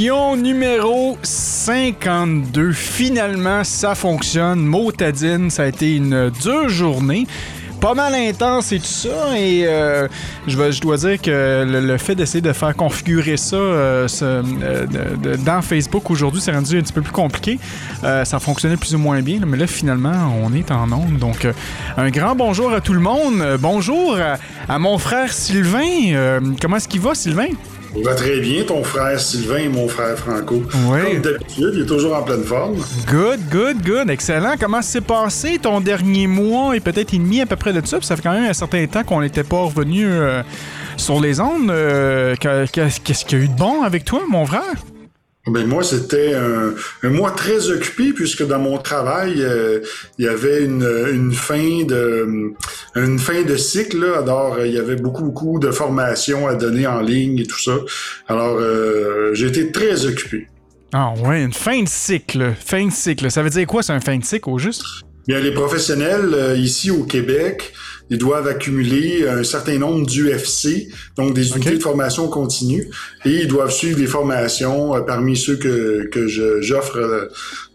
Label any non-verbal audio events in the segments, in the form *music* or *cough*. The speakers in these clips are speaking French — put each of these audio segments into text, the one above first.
Numéro 52. Finalement, ça fonctionne. Motadine, ça a été une dure journée. Pas mal intense et tout ça. Et euh, je, dois dire que le, fait d'essayer de faire configurer ça euh, euh, dans Facebook aujourd'hui, c'est rendu un petit peu plus compliqué. Ça fonctionnait plus ou moins bien. mais là, finalement, on est en onde. Donc, un grand bonjour à tout le monde. Bonjour à, mon frère Sylvain. Comment est-ce qu'il va, Sylvain? Il va très bien, ton frère Sylvain et mon frère Franco. Oui. Comme d'habitude, il est toujours en pleine forme. Good, good, good. Excellent. Comment s'est passé ton dernier mois et peut-être et demi à peu près de ça? Puis ça fait quand même un certain temps qu'on n'était pas revenu euh, sur les ondes. Euh, que- que- Qu'est-ce qu'il y a eu de bon avec toi, mon frère? Ben moi, c'était un, un mois très occupé puisque dans mon travail, euh, il y avait une, une fin de une fin de cycle. Là. Alors, euh, il y avait beaucoup, beaucoup de formations à donner en ligne et tout ça. Alors, euh, j'ai été très occupé. Ah ouais, une fin de cycle. Fin de cycle. Ça veut dire quoi, c'est un fin de cycle au juste? Bien, les professionnels euh, ici au Québec, ils doivent accumuler un certain nombre d'UFC, donc des unités de formation continue, et ils doivent suivre des formations euh, parmi ceux que, que j'offre euh,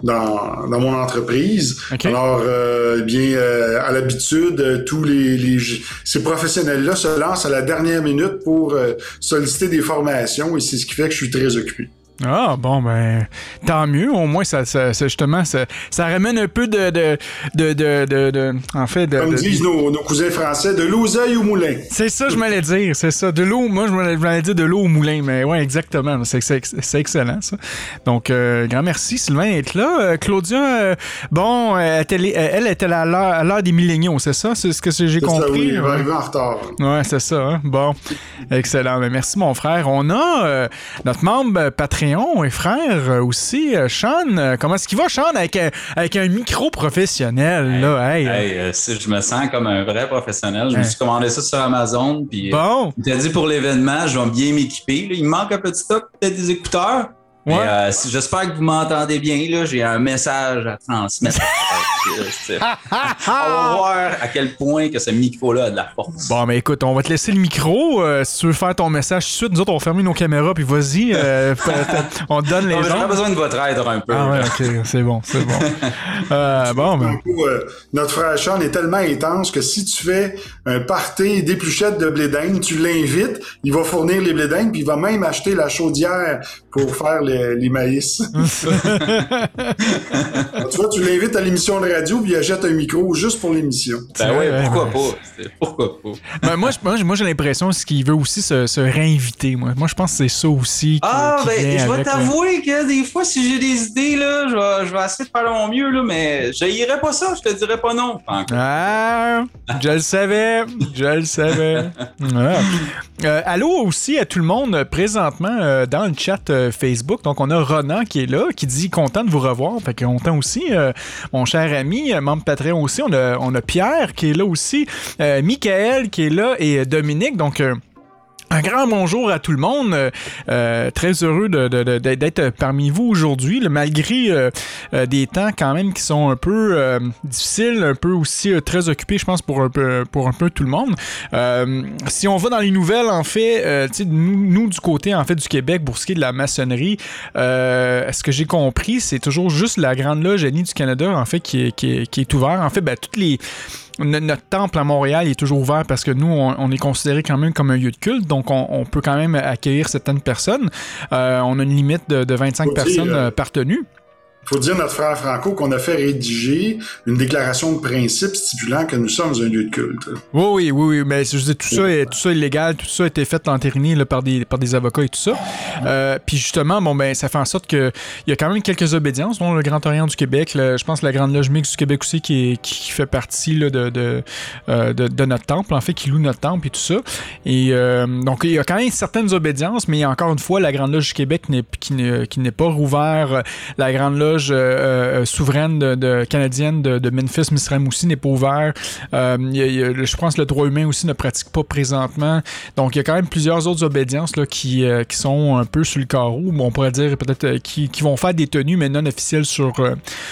dans, dans mon entreprise. Ok. Alors, euh, eh bien, euh, à l'habitude, tous les, les ces professionnels-là se lancent à la dernière minute pour solliciter des formations, et c'est ce qui fait que je suis très occupé. Ah bon ben tant mieux au moins ça, ça, ça, justement ça, ça ramène un peu de de de de, en fait de, Comme disent nos, nos cousins français, de l'oseille au moulin. C'est ça, je m'allais dire, c'est ça. De l'eau, moi, je m'allais dire de l'eau au moulin, mais ouais, exactement. C'est excellent, ça. Donc, euh, grand merci, Sylvain, d'être là. Euh, Claudia, euh, bon, euh, elle, était- elle était à l'heure des milléniaux, c'est ça? C'est ce que j'ai C'est ça, compris? oui, Ouais. arriver en retard. Ouais, c'est ça. hein. Bon, excellent. Ben, merci, mon frère. On a notre membre euh, Patreon et frère euh, aussi, euh, Sean. Euh, comment est-ce qu'il va, Sean, avec, un- avec un micro professionnel, là? Hey, Hey, si je me sens comme un vrai professionnel. Je me suis commandé ça sur Amazon. Puis, Bon, il t'a dit pour l'événement, je vais bien m'équiper. Il me manque un petit stock, peut-être des écouteurs. Mais Ouais. euh, j'espère que vous m'entendez bien. là. J'ai un message à transmettre. *laughs* Euh, c'est- On va voir à quel point que ce micro-là a de la force. Bon, mais écoute, on va te laisser le micro. Euh, si tu veux faire ton message tout de suite, nous autres, on va fermer nos caméras, puis vas-y, euh, *laughs* on te donne les Non, mais J'aurais ondes. besoin de votre aide un peu. Ah ouais, ok, c'est bon, c'est bon. *laughs* Euh, bon, ben, Franco, euh, notre frère Sean est tellement intense que si tu fais un party d'épluchettes de blé d'Inde, tu l'invites, il va fournir les blé d'Inde, puis il va même acheter la chaudière pour faire les, les maïs. *laughs* tu vois, tu l'invites à l'émission de radio, puis il achète un micro juste pour l'émission. Ben Ouais, pourquoi ouais. pas? C'est- Pourquoi pas? ben, moi, je- moi, moi, j'ai l'impression qu'il veut aussi se, se réinviter. Moi. moi, je pense que c'est ça aussi. qui- Ah, qui ben, je vais t'avouer que des fois, si j'ai des idées, là, je vais, je vais essayer de faire mon mieux, là, mais je pas ça, je te dirais pas non. Ah, je le savais, je le savais. *laughs* Ah. Euh, allô aussi à tout le monde euh, présentement euh, dans le chat euh, Facebook. Donc, on a Ronan qui est là, qui dit content de vous revoir. Fait content aussi, euh, mon cher ami, euh, membre Patreon aussi. On a, Pierre qui est là aussi, euh, Michael qui est là et Dominique. Donc, un grand bonjour à tout le monde. Euh, euh, très heureux d'être parmi vous aujourd'hui, malgré euh, euh, des temps quand même qui sont un peu difficiles, un peu aussi très occupés, je pense, pour un peu, pour un peu tout le monde. Si on va dans les nouvelles, en fait, nous, nous, du côté en fait du Québec, pour ce qui est de la maçonnerie, ce que j'ai compris, c'est toujours juste la Grande Loge Annie du Canada, en fait, qui est, qui est, qui est ouvert. En fait, ben, toutes les notre temple à Montréal est toujours ouvert parce que nous, on, on est considéré quand même comme un lieu de culte, donc on, on peut quand même accueillir certaines personnes. Euh, on a une limite de, de 25 Aussi, personnes euh, euh, par tenue. Faut dire notre frère Franco qu'on a fait rédiger une déclaration de principe stipulant que nous sommes un lieu de culte. Oui, oui, oui, oui. Mais je dis, tout ça, est, tout ça est légal, tout ça a été fait là, par, des, par des avocats et tout ça. Euh, puis justement, bon, ben, ça fait en sorte qu'il y a quand même quelques obédiences, dont le Grand Orient du Québec, je pense la Grande Loge Mixte du Québec aussi, qui, qui fait partie là, de, de, euh, de, de, notre temple, en fait, qui loue notre temple et tout ça. Et euh, donc, il y a quand même certaines obédiences, mais encore une fois, la Grande Loge du Québec qui n'est pas rouvert. La Grande Loge euh, souveraine de, canadienne de, Memphis, Misram aussi n'est pas ouvert. je pense que le droit humain aussi ne pratique pas présentement. Donc, il y a quand même plusieurs autres obédiences là, qui, sont un peu sur le carreau. On pourrait dire peut-être qui, vont faire des tenues, mais non officielles sur,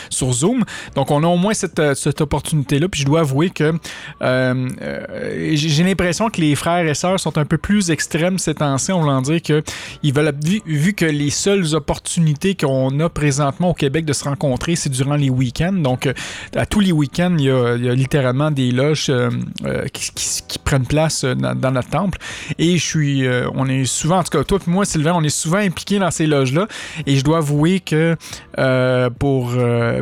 sur Zoom. Donc, on a au moins cette, opportunité-là. Puis, je dois avouer que j'ai l'impression que les frères et sœurs sont un peu plus extrêmes ces temps-ci. On va dire que vu, que les seules opportunités qu'on a présentement au de se rencontrer, c'est durant les week-ends. Donc, euh, à tous les week-ends, il y a, littéralement des loges euh, euh, qui, prennent place dans, notre temple. Et je suis, on est souvent, en tout cas, toi et moi, Sylvain, on est souvent impliqués dans ces loges-là. Et je dois avouer que pour,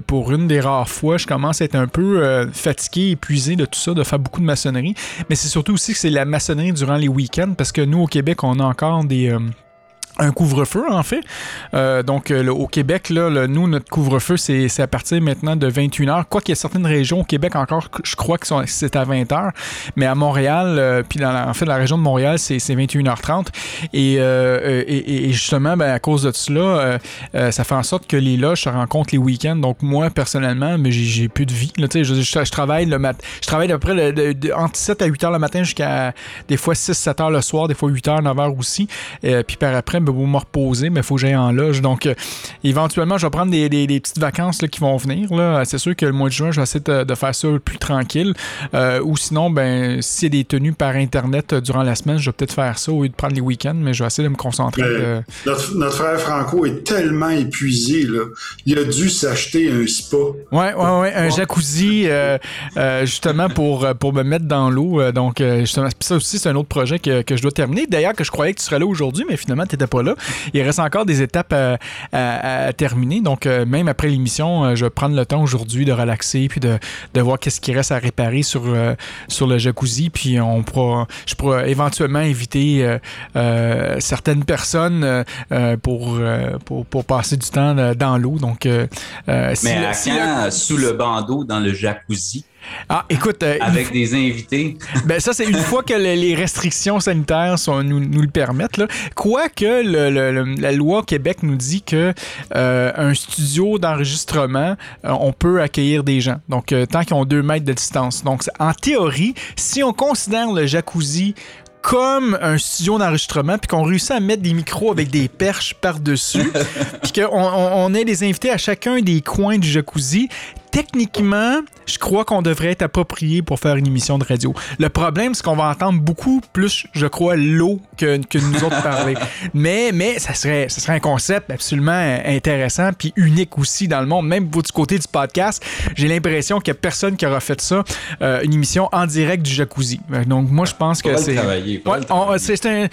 pour une des rares fois, je commence à être un peu fatigué, épuisé de tout ça, de faire beaucoup de maçonnerie. Mais c'est surtout aussi que c'est la maçonnerie durant les week-ends parce que nous, au Québec, on a encore des, un couvre-feu en fait. Euh, donc euh, au Québec, là, nous, notre couvre-feu, c'est à partir maintenant de 21h. Quoi qu'il y ait certaines régions au Québec encore, je crois que c'est à 20h. Mais à Montréal, euh, puis dans la, en fait, la région de Montréal, c'est 21h30. Et, et, justement, ben, à cause de cela, ça fait en sorte que les loges se rencontrent les week-ends. Donc moi, personnellement, mais j'ai plus de vie. Là, je, je, travaille le je travaille à peu près de, entre 7 à 8 h le matin jusqu'à des fois 6-7 h le soir, des fois 8 h, 9 h aussi. puis par après, vous me reposer, mais il faut que j'aille en loge. Donc, euh, éventuellement, je vais prendre des, petites vacances qui vont venir. C'est sûr que le mois de juin, je vais essayer de, faire ça plus tranquille. Euh, ou sinon, ben, s'il y a des tenues par Internet euh, durant la semaine, je vais peut-être faire ça au lieu de prendre les week-ends, mais je vais essayer de me concentrer. Notre, frère Franco est tellement épuisé. Là. Il a dû s'acheter un spa. Ouais, ouais, ouais, un jacuzzi, justement, pour, pour me mettre dans l'eau. donc, justement, ça aussi, c'est un autre projet que, que je dois terminer. D'ailleurs, que je croyais que tu serais là aujourd'hui, mais finalement, tu n'étais Il reste encore des étapes à, terminer. Donc, euh, même après l'émission, euh, je vais prendre le temps aujourd'hui de relaxer puis de, voir qu'est-ce qui reste à réparer sur, euh, sur le jacuzzi. Puis, on pourra, je pourrais éventuellement inviter certaines personnes pour, pour, passer du temps dans l'eau. Donc, Mais à sous le bandeau dans le jacuzzi? Ah, écoute. Euh, Avec des invités. *laughs* ben, ça, c'est une fois que les restrictions sanitaires sont, nous, nous, le permettent. Là. Quoique le, la loi Québec nous dit que euh, un studio d'enregistrement, euh, on peut accueillir des gens. Donc, tant qu'ils ont deux mètres de distance. Donc, en théorie, si on considère le jacuzzi comme un studio d'enregistrement, puis qu'on réussit à mettre des micros avec des *laughs* perches par-dessus, puis qu'on on ait des invités à chacun des coins du jacuzzi, techniquement, je crois qu'on devrait être approprié pour faire une émission de radio. Le problème, c'est qu'on va entendre beaucoup plus, je crois, l'eau que, que nous autres *laughs* parler. Mais, mais ça, serait, ça serait un concept absolument intéressant puis unique aussi dans le monde. Même du côté du podcast, j'ai l'impression qu'il n'y a personne qui aura fait ça, euh, une émission en direct du jacuzzi. Donc, moi, je pense que c'est. c'est un.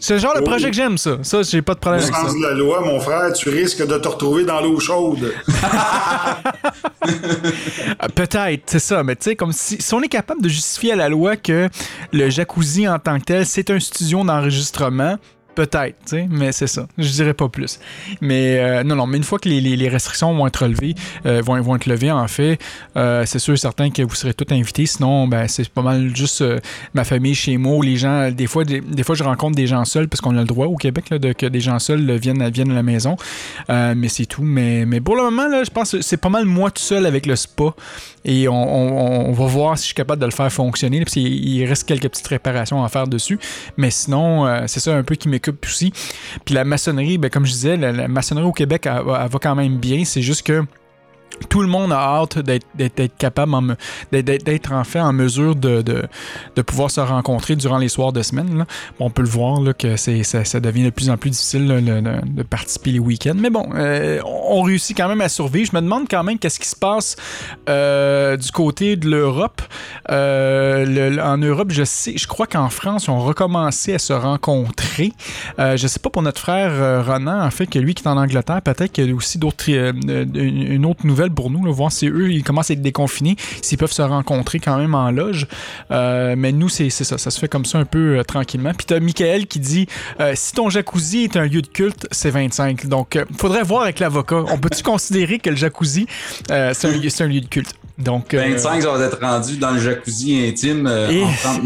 C'est le genre de projet que j'aime, ça. Ça, j'ai pas de problème avec ça. de la loi, mon frère, tu risques de te retrouver dans l'eau chaude. *laughs* *laughs* Ah, peut-être, c'est ça. Mais tu sais, comme si, si, on est capable de justifier à la loi que le jacuzzi en tant que tel, c'est un studio d'enregistrement, Peut-être, mais c'est ça. Je dirais pas plus. Mais euh, non, non, mais une fois que les, restrictions vont être relevées, euh, vont, être levées, en fait, euh, c'est sûr et certain que vous serez tous invités. Sinon, ben, c'est pas mal juste ma famille chez moi ou les gens. Des fois, des, fois, je rencontre des gens seuls parce qu'on a le droit au Québec là, de, que des gens seuls viennent, à la maison. mais c'est tout. Mais, mais pour le moment, là, je pense que c'est pas mal moi tout seul avec le spa. Et on, va voir si je suis capable de le faire fonctionner. Il reste quelques petites réparations à faire dessus. Mais sinon, c'est ça un peu qui m'écoute Puis la maçonnerie, ben, comme je disais, la, maçonnerie au Québec, elle, va quand même bien. C'est juste que tout le monde a hâte d'être capable, d'être en fait en mesure de, pouvoir se rencontrer durant les soirs de semaine. on peut le voir là, que ça, ça, devient de plus en plus difficile de, participer les week-ends. Mais bon, euh, on réussit quand même à survivre. Je me demande quand même qu'est-ce qui se passe euh, du côté de l'Europe. Euh, en Europe, je sais, je crois qu'en France, ont recommencé à se rencontrer. je sais pas pour notre frère Ronan, en fait, que lui qui est en Angleterre, peut-être qu'il y a aussi d'autres, une autre nouvelle pour nous, voir si eux, ils commencent à être déconfinés, s'ils peuvent se rencontrer quand même en loge. Euh, mais nous, c'est ça, ça se fait comme ça un peu euh, tranquillement. Puis t'as Michael qui dit euh, si ton jacuzzi est un lieu de culte, c'est 25. Donc, faudrait voir avec l'avocat. On peut-tu *laughs* considérer que le jacuzzi, c'est un, un lieu de culte? Donc, 25, ça va être rendu dans le jacuzzi intime.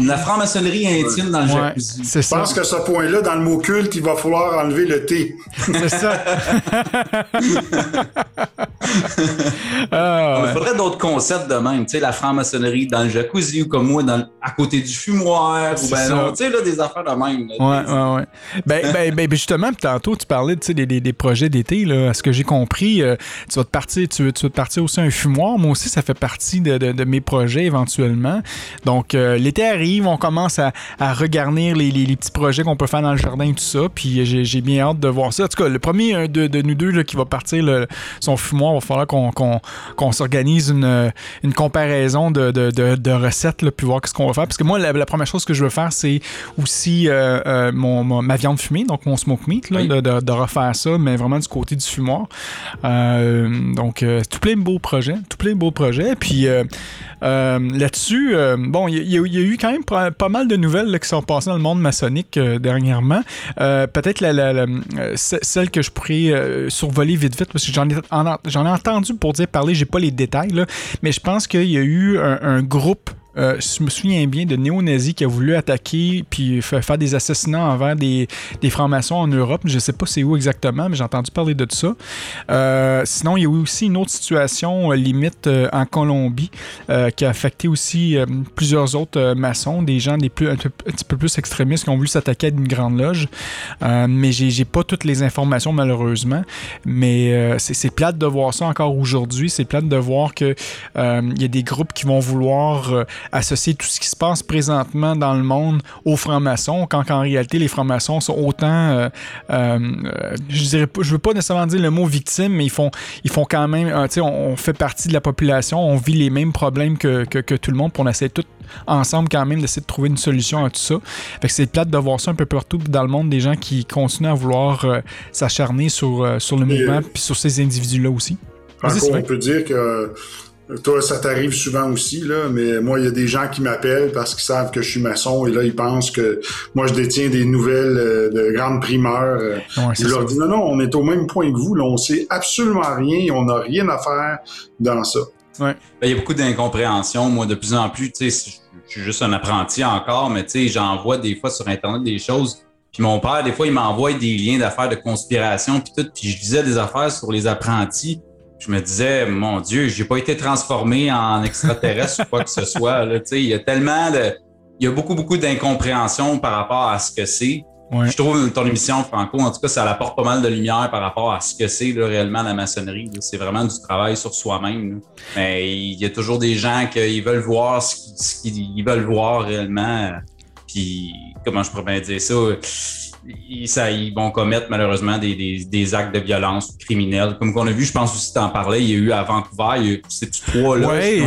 la franc-maçonnerie intime dans le jacuzzi. Je pense que ce point-là, dans le mot culte, il va falloir enlever le T. C'est ça. *laughs* Ah, il faudrait d'autres concepts de même. Tu sais, la franc-maçonnerie dans le jacuzzi ou comme moi dans, à côté du fumoir. Ou ben tu sais, là, des affaires de même. ouais, ouais, ouais. Ben, ben, ben, justement, tantôt, tu parlais des, des, des, projets d'été. À ce que j'ai compris, euh, tu, vas te partir, tu, tu, vas te partir aussi un fumoir. Moi aussi, ça fait partie de, de, mes projets éventuellement. Donc, euh, l'été arrive, on commence à, à regarnir les, les, petits projets qu'on peut faire dans le jardin et tout ça. Puis j'ai bien hâte de voir ça. En tout cas, le premier de, de nous deux là, qui va partir le, son fumoir, il va falloir qu'on s'organise une, une, comparaison de, recettes, là, puis voir ce qu'on va faire. Parce que moi, la, première chose que je veux faire, c'est aussi euh, euh, mon, ma viande fumée, donc mon smoke meat, là, de, refaire ça, mais vraiment du côté du fumoir. Donc, tout plein de beaux projets, tout plein de beaux projets. Puis là-dessus, bon, il y, a eu quand même pas, mal de nouvelles qui sont passées dans le monde maçonnique dernièrement. Peut-être la, celle que je pourrais survoler vite vite, parce que j'en ai, entendu pour dire parler, j'ai pas les détails, mais je pense qu'il y a eu un groupe euh, je me souviens bien de néo-nazis qui a voulu attaquer puis faire des assassinats envers des, francs-maçons en Europe. Je sais pas c'est où exactement, mais j'ai entendu parler de ça. Euh, sinon, il y a eu aussi une autre situation euh, limite en Colombie qui a affecté aussi plusieurs autres maçons, des gens des plus, un, petit peu plus extrémistes qui ont voulu s'attaquer à une grande loge. mais j'ai pas toutes les informations malheureusement. Mais c'est plate de voir ça encore aujourd'hui. C'est plate de voir que il y a des groupes qui vont vouloir associer tout ce qui se passe présentement dans le monde aux francs-maçons, quand en réalité les francs-maçons sont autant, euh, euh, je dirais, je veux pas nécessairement dire le mot victime, mais ils font, ils font quand même, euh, tu sais, on, fait partie de la population, on vit les mêmes problèmes que, que, tout le monde, pour on essaie tout ensemble quand même d'essayer de trouver une solution à tout ça. Fait que c'est plate de voir ça un peu partout dans le monde, des gens qui continuent à vouloir s'acharner sur, sur le mouvement puis sur ces individus-là aussi. on peut dire que toi, ça t'arrive souvent aussi, là, mais moi, il y a des gens qui m'appellent parce qu'ils savent que je suis maçon et là, ils pensent que moi, je détiens des nouvelles euh, de grandes primeurs. Euh. je leur dis non, non, on est au même point que vous, là, on sait absolument rien, on n'a rien à faire dans ça. Ouais. Ben, il y a beaucoup d'incompréhension. Moi, de plus en plus, tu sais, je suis juste un apprenti encore, mais tu sais, j'envoie des fois sur Internet des choses. Puis mon père, des fois, il m'envoie des liens d'affaires de conspiration, puis tout. Puis je disais des affaires sur les apprentis je me disais, mon Dieu, j'ai pas été transformé en extraterrestre ou quoi que ce soit. Là, il y a tellement de. Il y a beaucoup, beaucoup d'incompréhension par rapport à ce que c'est. Je trouve ton émission, Franco, en tout cas, ça apporte pas mal de lumière par rapport à ce que c'est réellement la maçonnerie. C'est vraiment du travail sur soi-même. Mais il y a toujours des gens qui veulent voir ce qu'ils veulent voir réellement. Puis, comment je pourrais bien dire ça? Ils, ça, ils vont commettre malheureusement des, des, des, actes de violence criminels. Comme qu'on a vu, je pense aussi t'en parlais, il y a eu à Vancouver, c'est trois là. Ouais,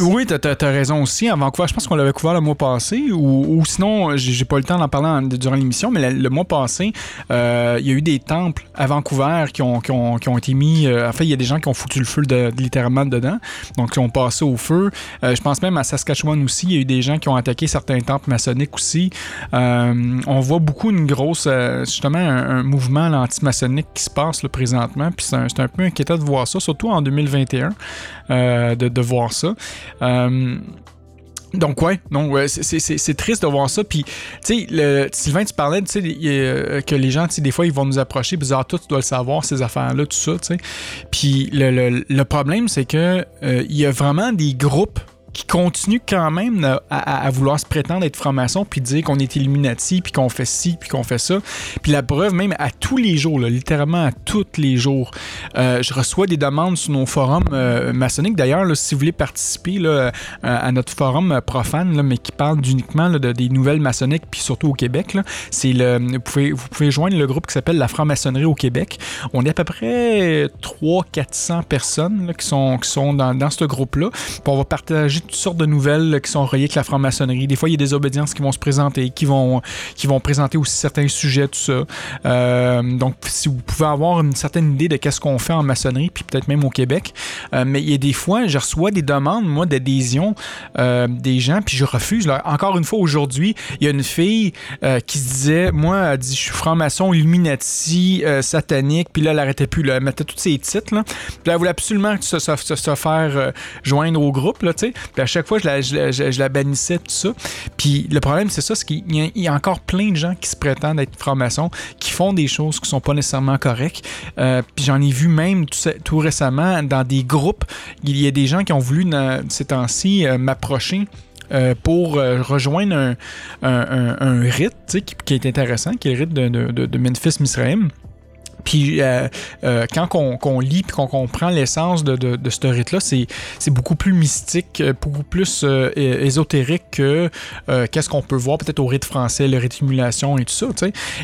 oui, t'as as, raison aussi. À Vancouver, je pense qu'on l'avait couvert le mois passé, ou, ou sinon, j'ai pas eu le temps d'en parler durant l'émission, mais le, mois passé, euh, il y a eu des temples à Vancouver qui ont, qui ont, qui ont été mis. Euh, en fait, il y a des gens qui ont foutu le feu de, littéralement dedans, donc qui ont passé au feu. Euh, je pense même à Saskatchewan aussi, il y a eu des gens qui ont attaqué certains temples maçonniques aussi. on voit beaucoup une grosse, euh, justement, un, mouvement anti-maçonnique qui se passe là, présentement. Puis c'est un, peu inquiétant de voir ça, surtout en 2021, euh, de, voir ça. Euh, donc ouais, donc ouais, c'est triste de voir ça. Puis tu sais, Sylvain, tu parlais, tu sais, que les gens, tu sais, des fois, ils vont nous approcher, puis ah, toi, tu dois le savoir ces affaires-là, tout ça, tu sais. Puis le, le, le problème, c'est que il y a vraiment des groupes qui continuent quand même à, vouloir se prétendre être franc-maçon puis dire qu'on est Illuminati puis qu'on fait ci puis qu'on fait ça. Puis la preuve, même à tous les jours, littéralement à tous les jours, euh, je reçois des demandes sur nos forums euh, maçonniques. D'ailleurs, si vous voulez participer à notre forum profane, mais qui parle uniquement de, des nouvelles maçonniques puis surtout au Québec, c'est le, vous pouvez, vous pouvez joindre le groupe qui s'appelle la franc-maçonnerie au Québec. On est à peu près 300-400 personnes qui sont, qui sont dans, dans ce groupe-là. On va partager toutes sortes de nouvelles qui sont reliées avec la franc-maçonnerie. Des fois, il y a des obédiences qui vont se présenter, qui vont, qui vont présenter aussi certains sujets, tout ça. Euh, donc, si vous pouvez avoir une certaine idée de qu'est-ce qu'on fait en maçonnerie, puis peut-être même au Québec. Euh, mais il y a des fois, je reçois des demandes, moi, d'adhésion euh, des gens, puis je refuse. Encore une fois, aujourd'hui, il y a une fille qui se disait, moi, elle dit, je suis franc-maçon, Illuminati, satanique, puis là, elle n'arrêtait plus. Là, elle mettait tous ses titres. Là. Puis elle voulait absolument se, se, se faire joindre au groupe, là, tu sais. Puis à chaque fois, je la, bannissais, tout ça. Puis le problème, c'est ça, c'est qu'il y, a encore plein de gens qui se prétendent être francs-maçons, qui font des choses qui sont pas nécessairement correctes. Euh, puis j'en ai vu même tout, récemment dans des groupes. Il y a des gens qui ont voulu, ces temps-ci, euh, m'approcher. Euh, pour rejoindre un, rite qui, est intéressant, qui est le rite de, de, de Misraim. Puis euh, euh, quand on, lit et qu'on comprend l'essence de, ce rite-là, c'est, beaucoup plus mystique, euh, beaucoup plus ésotérique que qu'est-ce qu'on peut voir peut-être au rite français, le rite d'émulation et tout ça.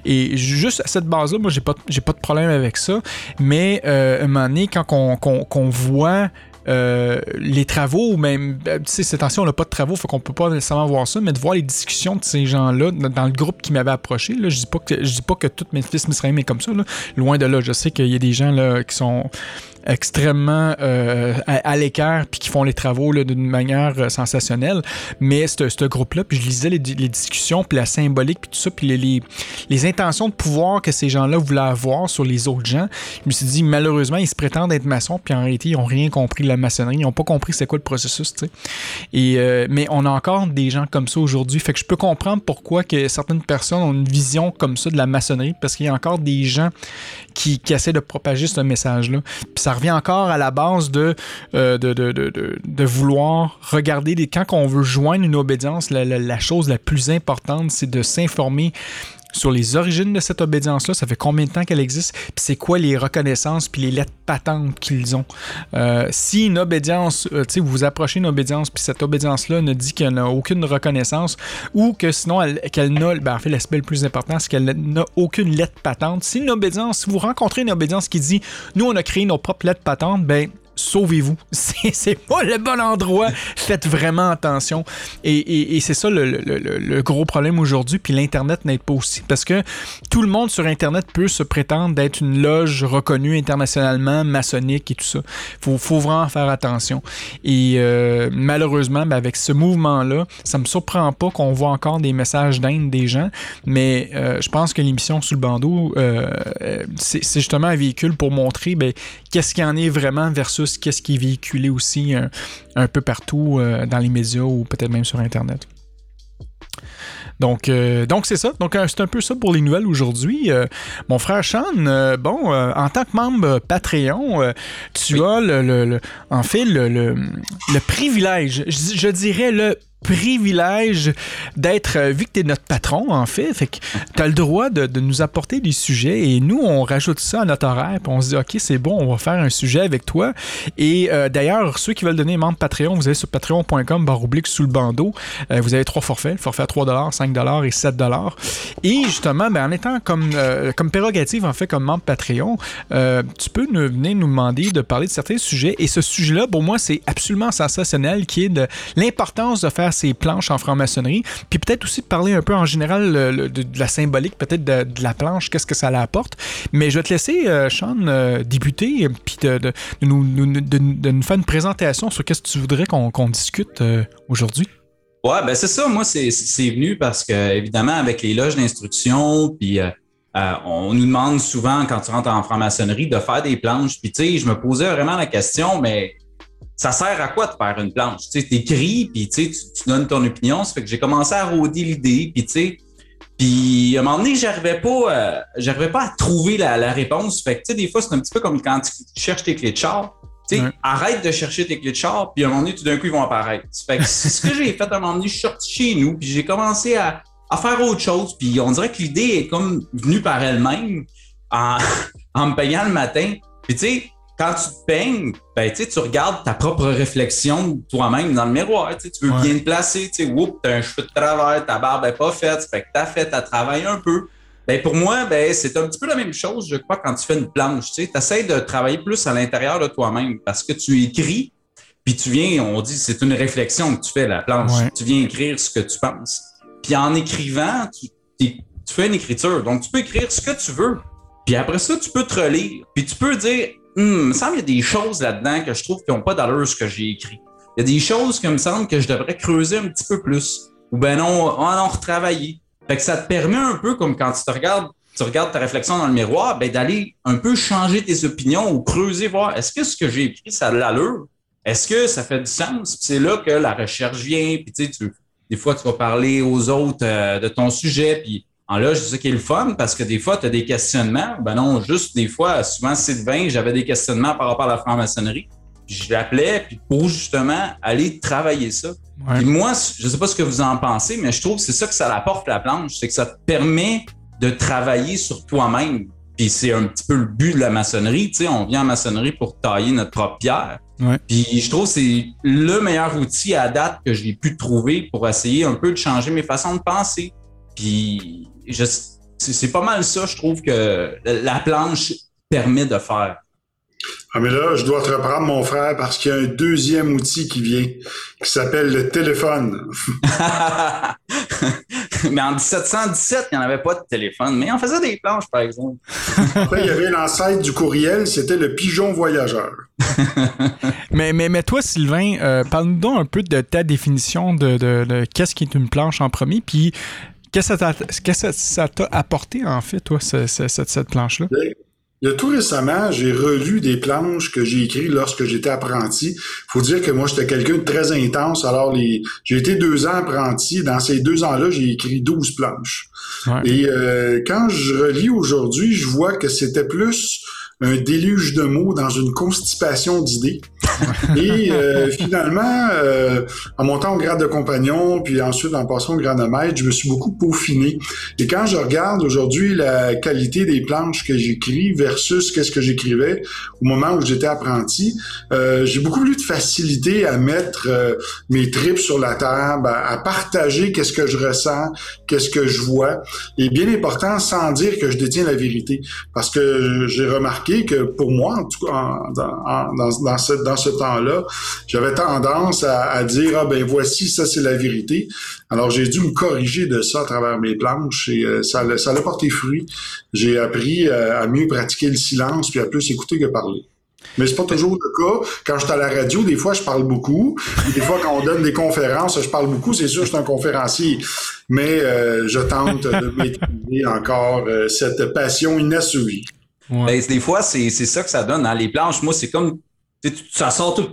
Et juste à cette base-là, moi, j'ai pas, pas de problème avec ça. Mais à un moment donné, quand on, qu'on voit euh, les travaux, même, euh, tu sais, cette on n'a pas de travaux, faut qu'on peut pas nécessairement voir ça, mais de voir les discussions de ces gens-là dans le groupe qui m'avait approché, là, je dis pas que je dis pas que toutes mes fils Misraïm est comme ça, loin de là. Je sais qu'il y a des gens là, qui sont extrêmement euh, à, l'écart puis qui font les travaux d'une manière euh, sensationnelle. Mais ce groupe-là, puis je lisais les, discussions, puis la symbolique, puis tout ça, puis les, les, intentions de pouvoir que ces gens-là voulaient avoir sur les autres gens. Je me suis dit, malheureusement, ils se prétendent être maçons, puis en réalité, ils n'ont rien compris de la maçonnerie. Ils n'ont pas compris c'est quoi le processus, tu sais. Euh, mais on a encore des gens comme ça aujourd'hui. Fait que je peux comprendre pourquoi que certaines personnes ont une vision comme ça de la maçonnerie, parce qu'il y a encore des gens qui, qui essaient de propager ce message-là. Puis ça revient encore à la base de, euh, de, de, de, de, vouloir regarder des, quand on veut joindre une obédience, la, la chose la plus importante, c'est de s'informer sur les origines de cette obédience-là, ça fait combien de temps qu'elle existe, puis c'est quoi les reconnaissances, puis les lettres patentes qu'ils ont. Euh, si une obédience, euh, tu sais, vous vous approchez d'une obédience, puis cette obédience-là ne dit qu'elle n'a aucune reconnaissance, ou que sinon, qu'elle n'a, ben, en fait, l'aspect le plus important, c'est qu'elle n'a aucune lettre patente. Si une obédience, si vous rencontrez une obédience qui dit, nous, on a créé nos propres lettres patentes, ben, sauvez-vous. *laughs* C'est pas le bon endroit. Faites vraiment attention. Et, c'est ça le, gros problème aujourd'hui. Puis l'Internet n'aide pas aussi. Parce que tout le monde sur Internet peut se prétendre d'être une loge reconnue internationalement, maçonnique et tout ça. Faut, faut vraiment faire attention. Et euh, malheureusement, ben, avec ce mouvement-là, ça me surprend pas qu'on voit encore des messages d'Inde des gens. Mais euh, je pense que l'émission sous le bandeau, euh, c'est justement un véhicule pour montrer ben, qu'est-ce qu'il en est vraiment versus qu'est-ce qui est véhiculé aussi euh, un, peu partout euh, dans les médias ou peut-être même sur Internet. Donc, euh, donc c'est ça. Donc, c'est un peu ça pour les nouvelles aujourd'hui. mon frère Sean, bon, en tant que membre Patreon, tu as le, en fait le, le privilège, je, dirais le privilège d'être, euh, vu que tu es notre patron, en fait, fait tu as le droit de, nous apporter des sujets et nous, on rajoute ça à notre horaire, puis on se dit, OK, c'est bon, on va faire un sujet avec toi. Et euh, d'ailleurs, ceux qui veulent donner membre Patreon, vous allez sur patreon.com, barre oblique sous le bandeau. Euh, vous avez trois forfaits, forfait à 3 5 et 7 Et justement, ben, en étant comme, comme prérogative, en fait, comme membre Patreon, tu peux nous, venir nous demander de parler de certains sujets. Et ce sujet-là, pour moi, c'est absolument sensationnel, qui est de l'importance de faire ces planches en franc-maçonnerie, puis peut-être aussi de parler un peu en général de, la symbolique, peut-être de, la planche, qu'est-ce que ça apporte. Mais je vais te laisser, euh, Sean, euh, débuter, puis de, nous, de, nous faire une présentation sur qu'est-ce que tu voudrais qu'on discute euh, aujourd'hui. Ouais, ben c'est ça. Moi, c'est venu parce que, évidemment, avec les loges d'instruction, puis on nous demande souvent, quand tu rentres en franc-maçonnerie, de faire des planches. Puis, tu sais, je me posais vraiment la question, mais ça sert à quoi de faire une planche? Tu sais, t'écris, puis tu, tu donnes ton opinion. Ça fait que j'ai commencé à rôder l'idée, puis tu sais, puis à un moment donné, j'arrivais pas, euh, j'arrivais pas à trouver la, réponse. Fait que tu sais, des fois, c'est un petit peu comme quand tu cherches tes clés de char. Tu sais, Ouais. arrête de chercher tes clés de char, puis à un moment donné, tout d'un coup, ils vont apparaître. Fait que c'est ce que j'ai fait à un moment donné. Je suis sorti chez nous, puis j'ai commencé à, à faire autre chose. Puis on dirait que l'idée est comme venue par elle-même en, *laughs* en me payant le matin. Puis tu sais, quand tu te peignes, ben, tu tu regardes ta propre réflexion toi-même dans le miroir. Tu tu veux Ouais. bien te placer. Tu t'as un cheveu de travers, ta barbe n'est pas faite. Fait que t'as fait, t'as travaillé un peu. Ben, pour moi, ben, c'est un petit peu la même chose, je crois, quand tu fais une planche. Tu essaies de travailler plus à l'intérieur de toi-même parce que tu écris, puis tu viens, on dit, c'est une réflexion que tu fais, la planche. Ouais. Tu viens écrire ce que tu penses. Puis en écrivant, tu, tu fais une écriture. Donc, tu peux écrire ce que tu veux. Puis après ça, tu peux te relire. Puis tu peux dire, hum, il me semble qu'il y a des choses là-dedans que je trouve qui n'ont pas d'allure ce que j'ai écrit. Il y a des choses que me semble que je devrais creuser un petit peu plus. Ou ben non, on en retravailler. Fait que ça te permet un peu, comme quand tu te regardes, tu regardes ta réflexion dans le miroir, ben d'aller un peu changer tes opinions ou creuser, voir est-ce que ce que j'ai écrit, ça a de l'allure? Est-ce que ça fait du sens? C'est là que la recherche vient. Puis tu sais, des fois, tu vas parler aux autres euh, de ton sujet. Puis en là, c'est ça qui est le fun parce que des fois, tu as des questionnements. Ben non, juste des fois, souvent, Sylvain, j'avais des questionnements par rapport à la franc-maçonnerie. Je l'appelais puis pour justement aller travailler ça. Ouais. Puis moi, je sais pas ce que vous en pensez, mais je trouve que c'est ça que ça apporte la planche, c'est que ça te permet de travailler sur toi-même. Puis c'est un petit peu le but de la maçonnerie, tu sais, on vient en maçonnerie pour tailler notre propre pierre. Ouais. Puis je trouve que c'est le meilleur outil à date que j'ai pu trouver pour essayer un peu de changer mes façons de penser. Puis c'est pas mal ça, je trouve que la planche permet de faire. Ah, mais là, je dois te reprendre, mon frère, parce qu'il y a un deuxième outil qui vient, qui s'appelle le téléphone. *laughs* mais en 1717, il n'y en avait pas de téléphone, mais on faisait des planches, par exemple. Après, il y avait l'ancêtre du courriel, c'était le pigeon voyageur. *laughs* Mais, mais, mais toi, Sylvain, euh, parle-nous donc un peu de ta définition de, de- de qu'est-ce qui est une planche en premier, puis qu'est-ce que ça t'a- apporté, en fait, toi, ce- ce- cette, cette planche-là? Il y a tout récemment, j'ai relu des planches que j'ai écrites lorsque j'étais apprenti. faut dire que moi, j'étais quelqu'un de très intense. Alors, les, j'ai été deux ans apprenti. Dans ces deux ans-là, j'ai écrit 12 planches. Ouais. Et euh, quand je relis aujourd'hui, je vois que c'était plus un déluge de mots dans une constipation d'idées. *laughs* Et euh, finalement, euh, en montant au grade de compagnon, puis ensuite en passant au grade de maître, je me suis beaucoup peaufiné. Et quand je regarde aujourd'hui la qualité des planches que j'écris versus qu'est-ce que j'écrivais au moment où j'étais apprenti, euh, j'ai beaucoup plus de facilité à mettre euh, mes tripes sur la table, à, à partager qu'est-ce que je ressens, qu'est-ce que je vois. Et bien important, sans dire que je détiens la vérité. Parce que j'ai remarqué que pour moi, en tout cas, en- dans, en- dans, dans ce, dans ce temps-là, j'avais tendance à, à dire, ah ben voici, ça c'est la vérité. Alors j'ai dû me corriger de ça à travers mes planches et euh, ça, l'a- ça porté fruit. J'ai appris euh, à mieux pratiquer le silence puis à plus écouter que parler. Mais c'est pas toujours le cas. Quand je suis à la radio, des fois, je parle beaucoup. Des fois, quand on donne des conférences, je parle beaucoup. C'est sûr, je suis un conférencier. Mais euh, je tente de *laughs* maîtriser encore euh, cette passion inassouvie. Ben, des fois, c'est ça que ça donne. Hein. Les planches, moi, c'est comme. Ça sort tout.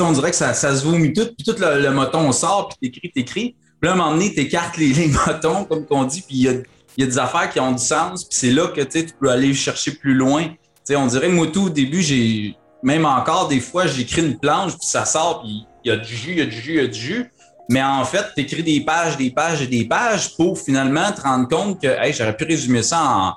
On dirait que ça, ça se vomit tout, puis tout le, le moton sort, puis t'écris, t'écris. Puis là, à un moment donné, t'écartes les, *laughs* les motons, comme qu'on dit, puis il y a, y a des affaires qui ont du sens, puis c'est là que tu peux aller chercher plus loin. Tu sais, on dirait, moi, tout au début, j'ai. Même encore, des fois, j'écris une planche, puis ça sort, puis il y a du jus, il y a du jus, il y a du jus. Mais en fait, tu écris des pages, des pages et des pages pour finalement te rendre compte que hey, j'aurais pu résumer ça en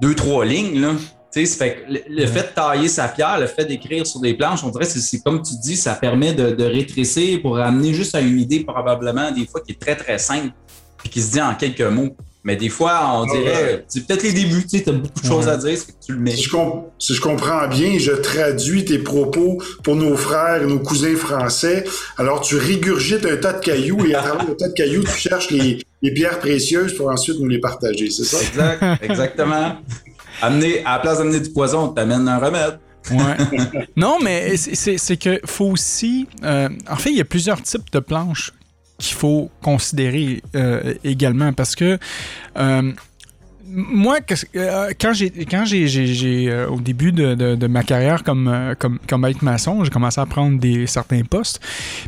deux, trois lignes. Là. Tu sais, ça fait que le, le fait de tailler sa pierre, le fait d'écrire sur des planches, on dirait que c'est- c'est comme tu dis, ça permet de, de rétrécir pour amener juste à une idée probablement des fois qui est très très simple puis qui se dit en quelques mots. Mais des fois, on dirait, c'est peut-être les débuts, tu sais, as beaucoup de choses Ouais. à dire, c'est que tu le mets. Si je, com- si je comprends bien, je traduis tes propos pour nos frères et nos cousins français. Alors, tu régurgites un tas de cailloux et à travers le tas de cailloux, tu cherches les, les pierres précieuses pour ensuite nous les partager, c'est ça? Exact, exactement. Amener, à la place d'amener du poison, tu amènes un remède. Ouais. non, mais c'est- c'est c'est que faut aussi. euh, en fait, il y a plusieurs types de planches qu'il faut considérer euh, également parce que. euh, moi, euh, quand j'ai quand j'ai au début de, ma carrière comme comme comme maître maçon, j'ai commencé à prendre des certains postes.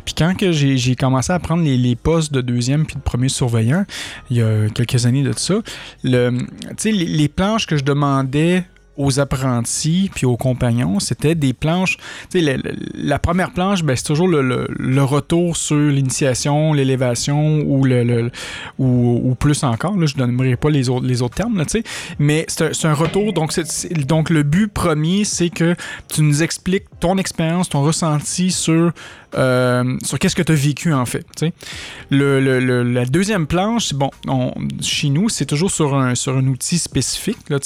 Puis quand que j'ai commencé à prendre les, les postes de deuxième puis de premier surveillant, il y a quelques années de ça, le les, les planches que je demandais aux apprentis puis aux compagnons, c'était des planches. La, la, première planche, ben, c'est toujours le, retour sur l'initiation, l'élévation ou, le, ou, plus encore. Là, je ne donnerai pas les autres, les autres termes, là, mais c'est un, un, retour. Donc, c'est, donc, le but premier, c'est que tu nous expliques ton expérience, ton ressenti sur euh, sur qu'est-ce que tu as vécu en fait. La deuxième planche, bon, on, chez nous, c'est toujours sur un, sur un outil spécifique. Là,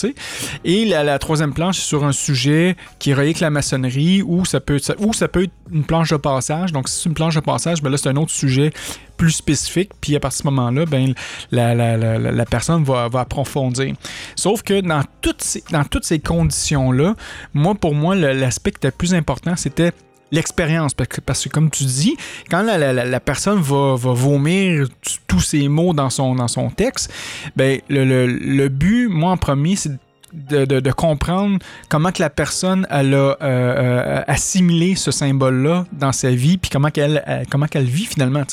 et la, troisième planche, c'est sur un sujet qui est relié avec la maçonnerie ou ça peut, ça, peut être une planche de passage. Donc, si c'est une planche de passage, ben là, c'est un autre sujet plus spécifique. Puis à partir de ce moment-là, ben, la, la, la, la, personne va, va, approfondir. Sauf que dans toutes ces, dans toutes ces conditions-là, moi, pour moi, l'aspect le plus important, c'était l'expérience. Parce que, parce que, comme tu dis, quand la, la, personne va, va, vomir tous ces mots dans son, dans son texte, ben, le, le, le but, moi en premier, c'est de, comprendre comment que la personne elle a euh, euh, assimilé ce symbole-là dans sa vie, puis comment qu'elle euh, comment qu'elle vit finalement.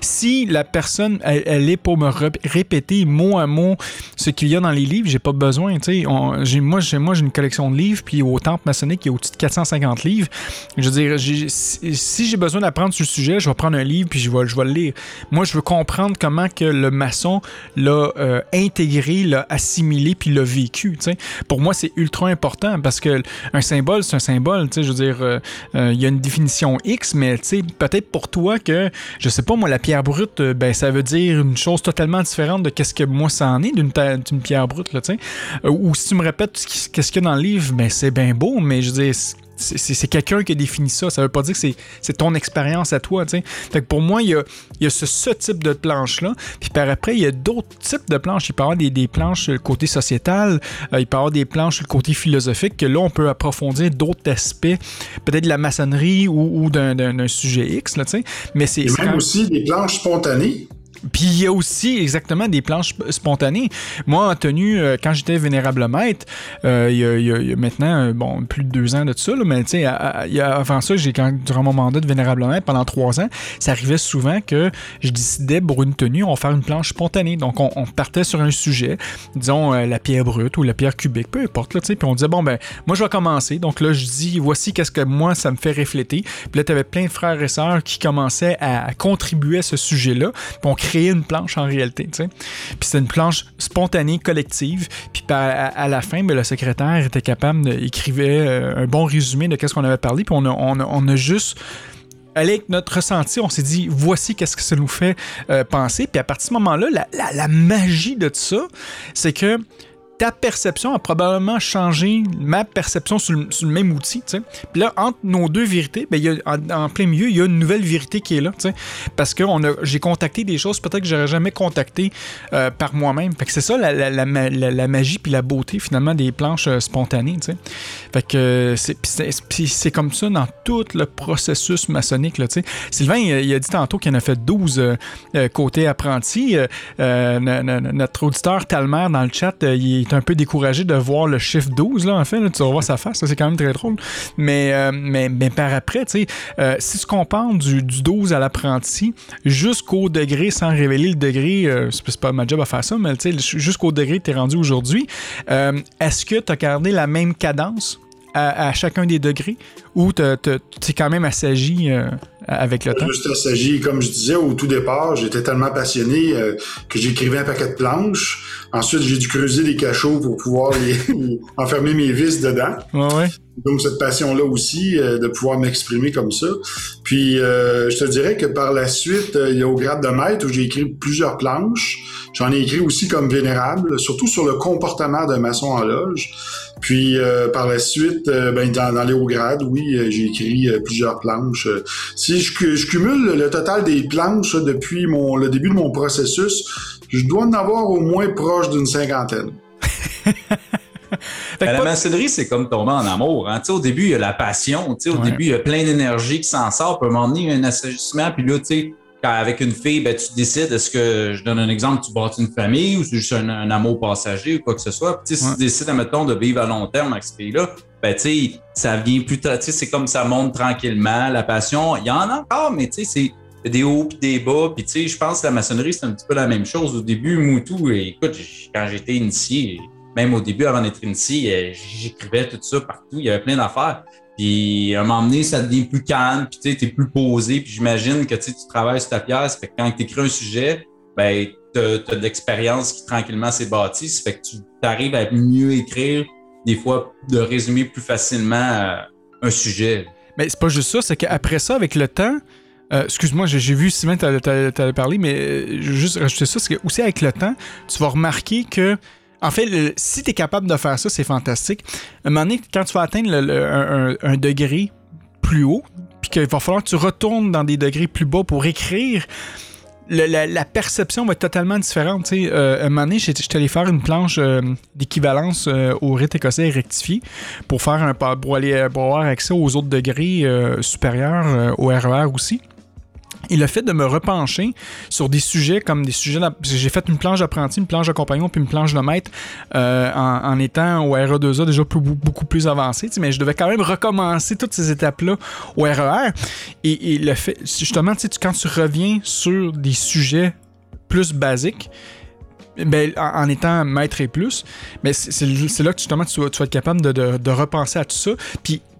Si la personne elle, elle, est pour me répéter mot à mot ce qu'il y a dans les livres, j'ai pas besoin. Moi, j'ai, une collection de livres, puis au temple maçonnique, il y a au-dessus de 450 livres. Je veux dire, si j'ai besoin d'apprendre sur le sujet, je vais prendre un livre puis je vais, je vais le lire. Moi, je veux comprendre comment que le maçon l'a intégré, l'a assimilé puis l'a vécu. Pour moi, c'est ultra important parce que un symbole, c'est un symbole. Je veux dire, euh, euh, il y a une définition X, mais peut-être pour toi que, je sais pas, moi, la pierre brute, euh, ben, ça veut dire une chose totalement différente de qu'est-ce que moi ça en est d'une pierre brute. Là, ou si tu me répètes qu'est-ce qu'il y a dans le livre, ben, c'est bien beau, mais je veux dire, c'est quelqu'un qui a défini ça. Ça veut pas dire que c'est ton expérience à toi. Fait que pour moi, il y a, y a ce, ce, type de planche-là. Puis par après, il y a d'autres types de planches. Il peut y avoir des, des planches sur le côté sociétal, euh, il peut y avoir des planches sur le côté philosophique, que là, on peut approfondir d'autres aspects, peut-être de la maçonnerie ou, ou d'un sujet X. Là, Mais c'est même aussi des planches spontanées. Puis il y a aussi exactement des planches spontanées. Moi, en tenue, euh, quand j'étais vénérable maître, euh, y a, maintenant, euh, bon, plus de deux ans de tout ça, là, mais tu sais, avant ça, j'ai quand durant mon mandat de vénérable maître, pendant trois ans, ça arrivait souvent que je décidais pour une tenue, on va faire une planche spontanée. Donc, on, partait sur un sujet, disons la pierre brute ou la pierre cubique, peu importe, là, puis on disait, bon, ben, moi, je vais commencer. Donc là, je dis, voici qu'est-ce que moi, ça me fait refléter. Puis là, tu avais plein de frères et sœurs qui commençaient à contribuer à ce sujet-là. Puis on créer une planche en réalité. T'sais. Puis c'est une planche spontanée, collective. Puis à, la fin, ben, le secrétaire était capable d'écrire euh, un bon résumé de ce qu'on avait parlé. Puis on a, on a, on a juste avec notre ressenti, on s'est dit voici qu'est-ce que ça nous fait euh, penser. Puis à partir de ce moment-là, la, la, la magie de ça, c'est que ta perception a probablement changé ma perception sur le, même outil. Puis là, entre nos deux vérités, ben, y a, en, plein milieu, il y a une nouvelle vérité qui est là. Parce que j'ai contacté des choses peut-être que j'aurais jamais contacté euh, par moi-même. Fait que c'est ça la, la, la, magie puis la beauté finalement des planches euh, spontanées. Fait que euh, c'est comme ça dans tout le processus maçonnique. Là. Sylvain, il, a dit tantôt qu'il en a fait 12 euh, côté apprenti. notre auditeur Talmer dans le chat, il est un peu découragé de voir le chiffre 12, là, en fait. Là, tu vas voir sa face, c'est quand même très drôle. Mais, euh, mais, mais, par après, tu sais, euh, si tu compares du, du 12 à l'apprenti jusqu'au degré, sans révéler le degré, euh, c'est pas ma job à faire ça, mais tu sais, jusqu'au degré que tu es rendu aujourd'hui, est-ce que tu as gardé la même cadence à, chacun des degrés? Ou tu es quand même assagi avec le temps? Juste assagi, comme je disais au tout départ, j'étais tellement passionné euh, que j'écrivais un paquet de planches. Ensuite, j'ai dû creuser des cachots pour pouvoir les, *laughs* enfermer mes vis dedans. Ouais, ouais. Donc, cette passion-là aussi, euh, de pouvoir m'exprimer comme ça. Puis, euh, je te dirais que par la suite, il y a au grade de maître où j'ai écrit plusieurs planches. J'en ai écrit aussi comme vénérable, surtout sur le comportement d'un maçon en loge. Puis, euh, par la suite, ben, dans, dans les hauts grades, oui, j'ai écrit plusieurs planches. Si je, je, cumule le total des planches depuis mon, le début de mon processus, je dois en avoir au moins proche d'une cinquantaine. Ben, la maçonnerie, c'est comme tomber en amour. Hein? Au début, il y a la passion. Au ouais. début, il y a plein d'énergie qui s'en sort. Peut m'emmener un assagissement. Puis là, tu sais, avec une fille, ben, tu décides, est-ce que, je donne un exemple, tu bâtis une famille ou c'est juste un, un, amour passager ou quoi que ce soit. Puis, si ouais. tu décides, admettons, de vivre à long terme avec ce fille-là, ben, tu sais, ça vient plus, tu sais, c'est comme ça monte tranquillement. La passion, il y en a encore, mais tu sais, c'est des hauts puis des bas. Puis, tu sais, je pense que la maçonnerie, c'est un petit peu la même chose. Au début, Moutou, écoute, quand j'étais initié, même au début, avant d'être ici, euh, j'écrivais tout ça partout. Il y avait plein d'affaires. Puis à un moment donné, ça devient plus calme, puis tu es plus posé. Puis j'imagine que tu travailles sur ta pièce. Fait que quand tu écris un sujet, ben, tu as, de l'expérience qui tranquillement s'est bâtie. Ça fait que tu arrives à mieux écrire, des fois, de résumer plus facilement euh, un sujet. Mais c'est pas juste ça, c'est qu'après ça, avec le temps, euh, excuse-moi, j'ai vu Sylvain, tu allais parler, mais euh, juste rajouter ça, c'est que aussi avec le temps, tu vas remarquer que en fait, si tu es capable de faire ça, c'est fantastique. À un moment donné, quand tu vas atteindre un, degré plus haut, puis qu'il va falloir que tu retournes dans des degrés plus bas pour écrire, la, perception va être totalement différente. Euh, un moment donné, j'étais allé faire une planche euh, d'équivalence euh, au rite écossais rectifié pour faire un pour aller pour avoir accès aux autres degrés supérieurs au RER e aussi. Et le fait de me repencher sur des sujets comme des sujets. J'ai fait une planche d'apprenti, une planche de compagnon, puis une planche de maître euh, en, étant au RE2A déjà beaucoup plus avancé. Mais je devais quand même recommencer toutes ces étapes-là au RER. E et, le fait, justement, quand tu reviens sur des sujets plus basiques, ben, en, étant maître et plus, mais c'est là que justement tu tu vas être capable de, repenser à tout ça.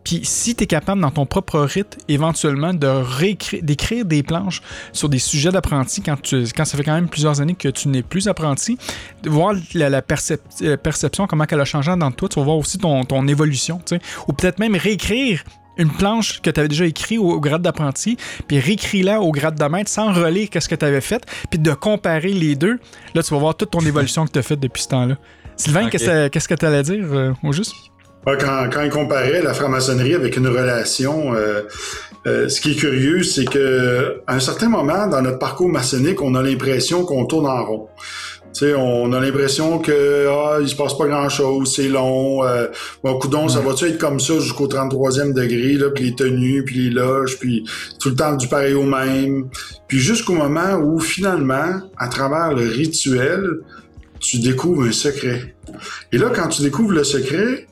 Puis si tu es capable dans ton propre rythme, éventuellement, de d'écrire des planches sur des sujets d'apprenti quand, quand ça fait quand même plusieurs années que tu n'es plus apprenti, de voir la, euh, perception, comment elle a changé dans toi, tu vas voir aussi ton, ton évolution, ou peut-être même réécrire une planche que tu avais déjà écrite au, grade d'apprenti, puis réécris-la au grade de maître sans relire qu'est-ce que tu avais fait, puis de comparer les deux. Là, tu vas voir toute ton évolution que tu as faite depuis ce temps-là. Sylvain, qu'est-ce que tu allais dire euh, au juste? Quand, quand il comparait la franc-maçonnerie avec une relation, euh, euh, ce qui est curieux, c'est que à un certain moment dans notre parcours maçonnique, on a l'impression qu'on tourne en rond. sais, on a l'impression que ah, il se passe pas grand chose, c'est long. Euh, bon, coudon, ça va-tu être comme ça jusqu'au 33e degré, là, puis les tenues, puis les loges, puis tout le temps du pareil au même. Puis jusqu'au moment où finalement, à travers le rituel, tu découvres un secret. Et là, quand tu découvres le secret,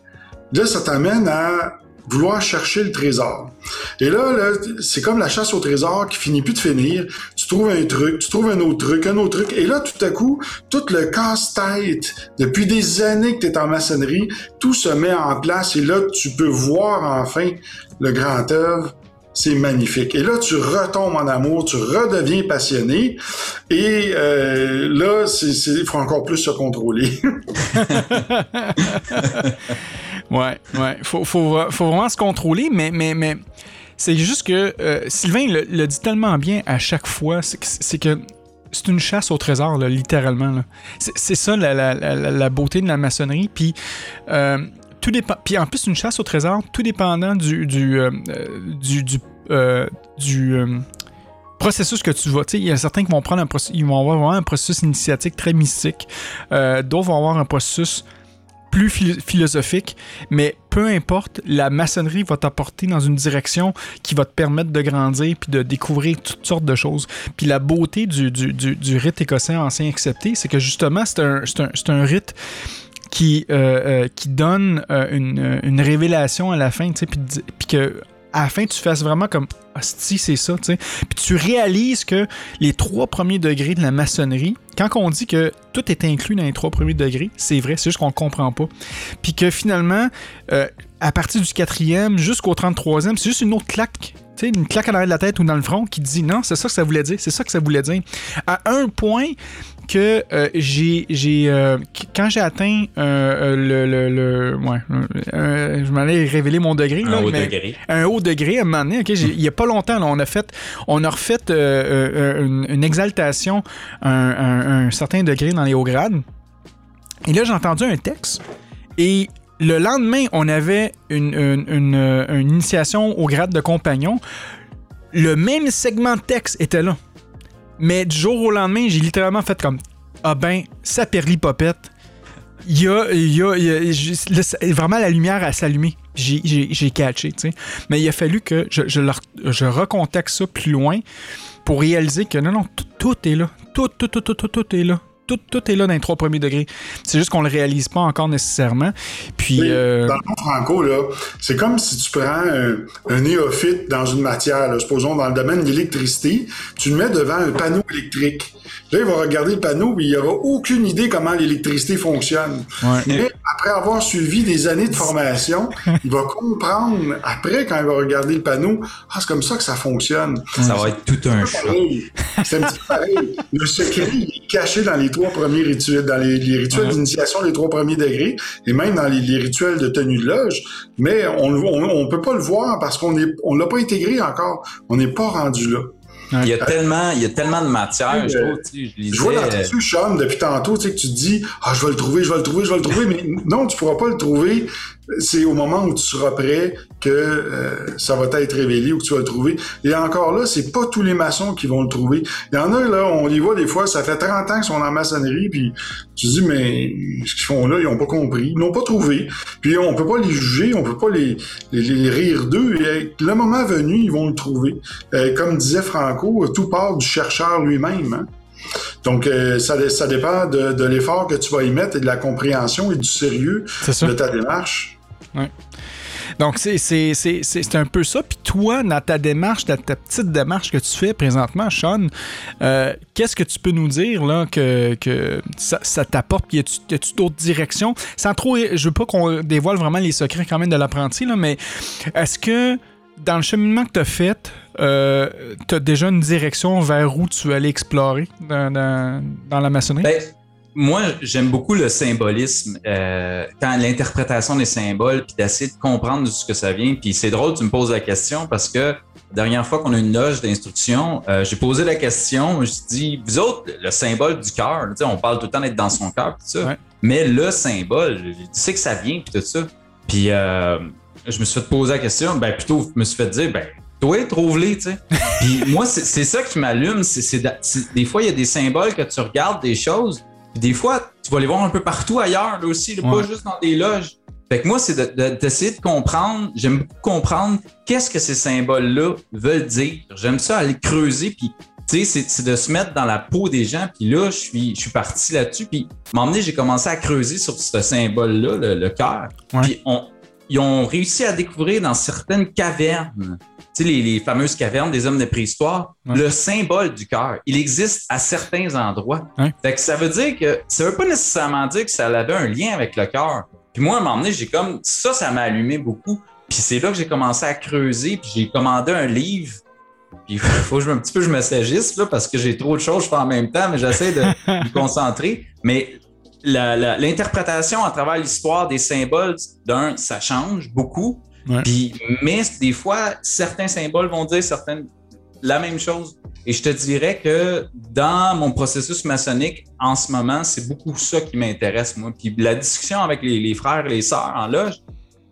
Là, ça t'amène à vouloir chercher le trésor. Et là, là c'est comme la chasse au trésor qui finit plus de finir. Tu trouves un truc, tu trouves un autre truc, un autre truc. Et là, tout à coup, tout le casse-tête, depuis des années que tu es en maçonnerie, tout se met en place. Et là, tu peux voir enfin le grand œuvre c'est magnifique. Et là, tu retombes en amour, tu redeviens passionné. Et euh, là, il faut encore plus se contrôler. *laughs* *laughs* ouais, ouais. Faut, faut, vraiment se contrôler, mais, mais, mais c'est juste que euh, Sylvain le, dit tellement bien à chaque fois, c'est que c'est une chasse au trésor, littéralement. C'est ça la, beauté de la maçonnerie. Puis euh, tout dépend. Puis en plus, une chasse au trésor, tout dépendant du du, euh, du, du, euh, processus que tu vas. Il y a certains qui vont prendre un processus, ils vont avoir un processus initiatique très mystique. D'autres vont avoir un processus plus philosophique, mais peu importe, la maçonnerie va t'apporter dans une direction qui va te permettre de grandir puis de découvrir toutes sortes de choses. Puis la beauté du, du, rite écossais ancien accepté, c'est que justement, c'est un, un, un, rite qui, euh, euh, donne euh, une, révélation à la fin, puis que à la fin, tu fasses vraiment comme si c'est ça, tu sais. Puis tu réalises que les trois premiers degrés de la maçonnerie, quand on dit que tout est inclus dans les trois premiers degrés, c'est vrai, c'est juste qu'on comprend pas. Puis que finalement, à partir du quatrième jusqu'au 33e, c'est juste une autre claque sais, une claque à l'arrière de la tête ou dans le front qui dit non, c'est ça que ça voulait dire, c'est ça que ça voulait dire. À un point que euh, j'ai, j'ai euh, quand j'ai atteint euh, le, le, le, ouais, je m'allais révéler mon degré, un haut degré, un haut degré à un moment donné. Ok, il y a pas longtemps, là, on a fait, on a refait une, une, exaltation, un, un, un certain degré dans les hauts grades. Et là, j'ai entendu un texte et le lendemain, on avait une, initiation au grade de compagnon. Le même segment de texte était là. Mais du jour au lendemain, j'ai littéralement fait comme Ah ben, ça perlit-popette. Il y a, il y a, vraiment la lumière à s'allumer. J'ai catché, tu sais. Mais il a fallu que je, je, recontacte ça plus loin pour réaliser que non, non, tout, est là. Tout, tout, tout, tout, tout, tout est là. Tout, tout est là dans les trois premiers degrés. C'est juste qu'on le réalise pas encore nécessairement. Puis. Euh... Dans le fond, Franco, là, c'est comme si tu prends un, un, néophyte dans une matière, là, supposons dans le domaine de l'électricité, tu le mets devant un panneau électrique. Là, il va regarder le panneau, mais il n'aura aucune idée comment l'électricité fonctionne. Ouais. Mais après avoir suivi des années de formation, *laughs* il va comprendre, après, quand il va regarder le panneau, ah, c'est comme ça que ça fonctionne. Ça va être tout un choc. C'est un petit peu pareil. Le secret, il est caché dans les trois premiers rituels, dans les, les rituels d'initiation des trois premiers degrés, et même dans les, les rituels de tenue de loge. Mais on ne on, on peut pas le voir parce qu'on est, on l'a pas intégré encore. On n'est pas rendu là. Il y a tellement, il y a tellement de matière, je euh, trouve. tu sais, Je, lisais, Je vois dans tes yeux, Sean, depuis tantôt, tu sais, que tu te dis, ah, je vais le trouver, je vais le trouver, je vais le trouver, mais non, tu pourras pas le trouver. C'est au moment où tu seras prêt que euh, ça va t'être révélé ou que tu vas le trouver. Et encore là, c'est pas tous les maçons qui vont le trouver. Il y en a, là, on les voit des fois, ça fait 30 ans qu'ils sont en maçonnerie, puis tu te dis, mais ce qu'ils font là, ils ont pas compris, ils n'ont pas trouvé. Puis on peut pas les juger, on peut pas les, les, les rire d'eux. Et le moment venu, ils vont le trouver. Euh, comme disait Franco, tout part du chercheur lui-même. Hein? Donc, euh, ça, ça dépend de, de l'effort que tu vas y mettre et de la compréhension et du sérieux de ta démarche. Donc, c'est- un peu ça. Puis toi, dans ta démarche, dans ta petite démarche que tu fais présentement, Sean, euh, qu'est-ce que tu peux nous dire là, que, que ça, t'apporte? A-tu y a-tu d'autres directions? Sans trop, je veux pas qu'on dévoile vraiment les secrets quand même de l'apprenti, mais est-ce que dans le cheminement que tu as fait, euh, tu as déjà une direction vers où tu allais explorer dans, dans- dans la maçonnerie? Ben, moi, j'aime beaucoup le symbolisme, euh, quand l'interprétation des symboles, puis d'essayer de comprendre d'où ce que ça vient. Puis c'est drôle, tu me poses la question parce que la dernière fois qu'on a une loge d'instruction, euh, j'ai posé la question, je me suis dit, vous autres, le symbole du cœur, on parle tout le temps d'être dans son cœur, tout ça, Ouais. mais le symbole, tu sais que ça vient, puis tout ça. Puis euh, je me suis fait poser la question, ben plutôt, je me suis fait dire, ben toi, trouve-les, tu sais. *laughs* Puis moi, c'est ça qui m'allume. c'est Des fois, il y a des symboles que tu regardes, des choses, des fois, tu vas les voir un peu partout ailleurs, là aussi, là, Ouais. pas juste dans des loges. Fait que moi, c'est de- de- d'essayer de, comprendre, j'aime beaucoup comprendre qu'est-ce que ces symboles-là veulent dire. J'aime ça aller creuser, puis tu sais, c'est de se mettre dans la peau des gens. Puis là, je suis, je suis parti là-dessus. Puis, donné, j'ai commencé à creuser sur ce symbole-là, le, le cœur. Ouais. Puis, on, ils ont réussi à découvrir dans certaines cavernes, tu sais, les, les fameuses cavernes des hommes de préhistoire, Ouais. le symbole du cœur. Il existe à certains endroits. Ouais. Fait que ça veut dire que ça veut pas nécessairement dire que ça avait un lien avec le cœur. Puis moi, à un moment donné, j'ai comme ça, ça m'a allumé beaucoup. Puis c'est là que j'ai commencé à creuser, puis j'ai commandé un livre. Puis il *laughs* faut que je, me- un petit peu je me sagisse là, parce que j'ai trop de choses je fais en même temps, mais j'essaie de *laughs* me concentrer. Mais l'interprétation à travers l'histoire des symboles, d'un, ça change beaucoup. Ouais. Puis, mais des fois, certains symboles vont dire certaines, la même chose. Et je te dirais que dans mon processus maçonnique, en ce moment, c'est beaucoup ça qui m'intéresse, moi. Puis la discussion avec les, les frères et les sœurs en loge,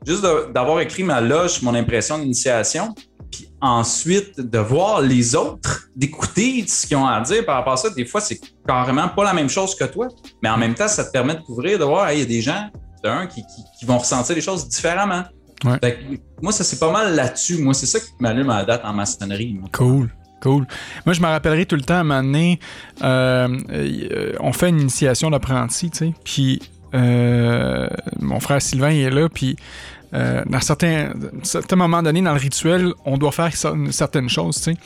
juste d'avoir écrit ma loge, mon impression d'initiation, puis ensuite de voir les autres, d'écouter ce qu'ils ont à dire par rapport à ça. Des fois, c'est carrément pas la même chose que toi, mais en même temps, ça te permet de couvrir, de voir, hey, il y a des gens, d'un, qui, qui- qui vont ressentir les choses différemment. Ouais. Fait que moi, ça, c'est pas mal là-dessus. Moi, c'est ça qui m'allume à la date en maçonnerie. Cool. Cool. Moi, je me rappellerai tout le temps, à un moment donné, euh, euh, on fait une initiation d'apprenti, tu sais, puis euh, mon frère Sylvain il est là, puis euh, dans certains, certains moments donnés dans le rituel, on doit faire cer- certaines choses, tu sais.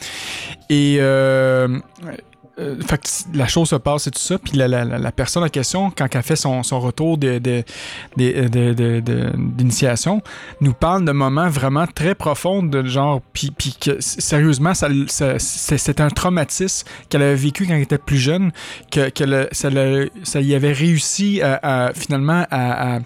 Et euh, euh, la chose se passe et tout ça, puis la, la- la- personne en question, quand elle fait son, son retour de- de- de- de- d'initiation, nous parle de moments vraiment très profonds de genre puis, que sérieusement ça, c'est, un traumatisme qu'elle avait vécu quand elle était plus jeune que, que le- ça, le- ça y avait réussi à, finalement à-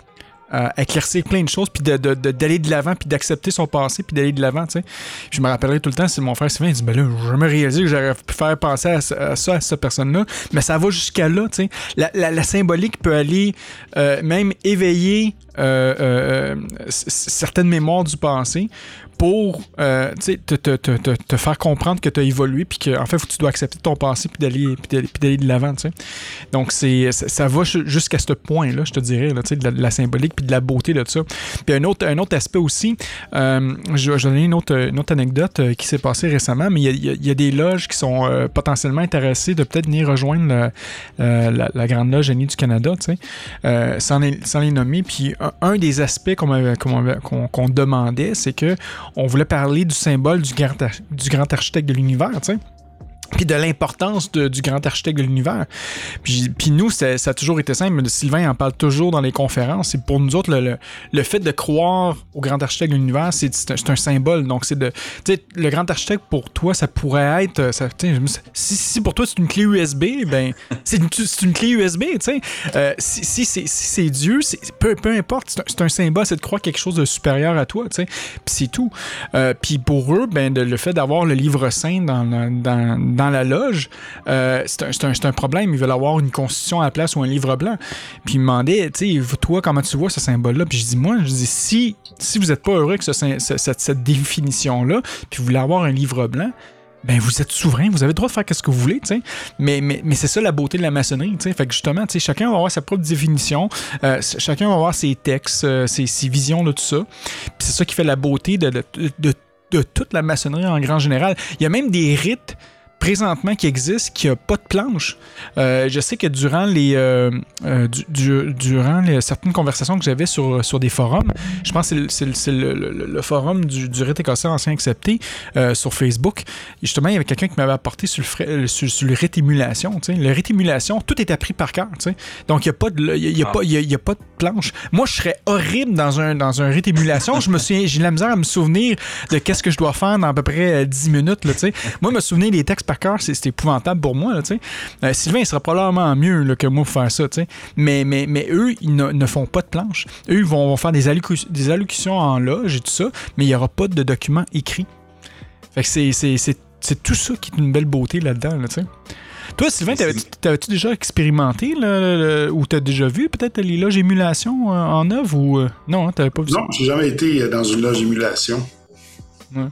à éclaircir plein de choses puis de, de- de- d'aller de l'avant puis d'accepter son passé puis d'aller de l'avant tu sais. Je me rappellerai tout le temps c'est mon frère Sylvain il dit ben là j'ai jamais réalisé que j'aurais pu faire penser à, ça à cette personne là mais ça va jusqu'à là tu sais. La, la- symbolique peut aller euh, même éveiller euh, euh, certaines mémoires du passé pour euh, te, te, te, te, faire comprendre que tu as évolué puis qu'en en fait, tu dois accepter ton passé puis d'aller, d'aller, de l'avant. Donc, c'est, ça, va jusqu'à ce point-là, je te dirais, de, la, de la symbolique puis de la beauté de ça. Puis un autre, un autre aspect aussi, euh, je, vais donner une autre, anecdote euh, qui s'est passée récemment, mais il y, a, des loges qui sont potentiellement intéressées de peut-être venir rejoindre la, Grande Loge Annie du Canada, sans, les, nommer. Puis un, des aspects qu'on, qu'on demandait, c'est que on voulait parler du symbole du grand, architecte de l'univers, tu sais puis de l'importance du grand architecte de l'univers. Puis, nous, ça, a toujours été simple. Sylvain en parle toujours dans les conférences. Et pour nous autres, le, le, fait de croire au grand architecte de l'univers, c'est un, symbole. Donc, c'est de. Le grand architecte, pour toi, ça pourrait être. Ça, si, si, pour toi, c'est une clé USB, ben, *laughs* c'est une, une, clé USB, tu sais. Euh, si, si c'est Dieu, peu, peu importe, c'est un, symbole, c'est de croire quelque chose de supérieur à toi, tu sais. Puis c'est tout. Euh, puis pour eux, ben, le fait d'avoir le livre saint dans dans la loge, euh, c'est un, problème. Ils veulent avoir une constitution à la place ou un livre blanc. Puis ils me demandaient, tu sais, toi, comment tu vois ce symbole-là? Puis je dis, moi, je dis, si, si vous n'êtes pas heureux avec cette, définition-là, puis vous voulez avoir un livre blanc, ben vous êtes souverain, vous avez le droit de faire ce que vous voulez, tu sais. Mais, mais, mais c'est ça la beauté de la maçonnerie, tu sais. Fait que justement, tu sais, chacun va avoir sa propre définition, euh, chacun va avoir ses textes, euh, ses, visions de tout ça. Puis c'est ça qui fait la beauté de, de, toute la maçonnerie en grand général. Il y a même des rites présentement qui existe, qui n'a pas de planche. Euh, je sais que durant les euh, euh, durant les, certaines conversations que j'avais sur, sur des forums, je pense que c'est le, forum du, du rite écossais ancien accepté sur Facebook. justement, il y avait quelqu'un qui m'avait apporté sur le, sur, le rite émulation. Le rite émulation, tout est appris par cœur. Donc, il n'y a, pas de, y a, pas, y a, pas de planche. Moi, je serais horrible dans un, dans un rite émulation. je me suis j'ai la misère à me souvenir de qu'est-ce que je dois faire dans à peu près 10 minutes. Là, Moi, me souvenir des textes par cœur, c'est épouvantable pour moi. Là, euh, Sylvain, il sera probablement mieux que moi pour faire ça. Mais, mais, mais eux, ils ne, font pas de planche. Eux, ils vont, faire des, allocutions en loge et tout ça, mais il n'y aura pas de documents écrits. Fait que c'est tout ça qui est une belle beauté là-dedans. Là, toi, Sylvain, t'avais-tu déjà expérimenté là, ou t'as déjà vu peut-être les loges émulation euh, en œuvre ou euh, non, hein, t'avais pas vu Non, j'ai jamais été dans une loge émulation. Ouais.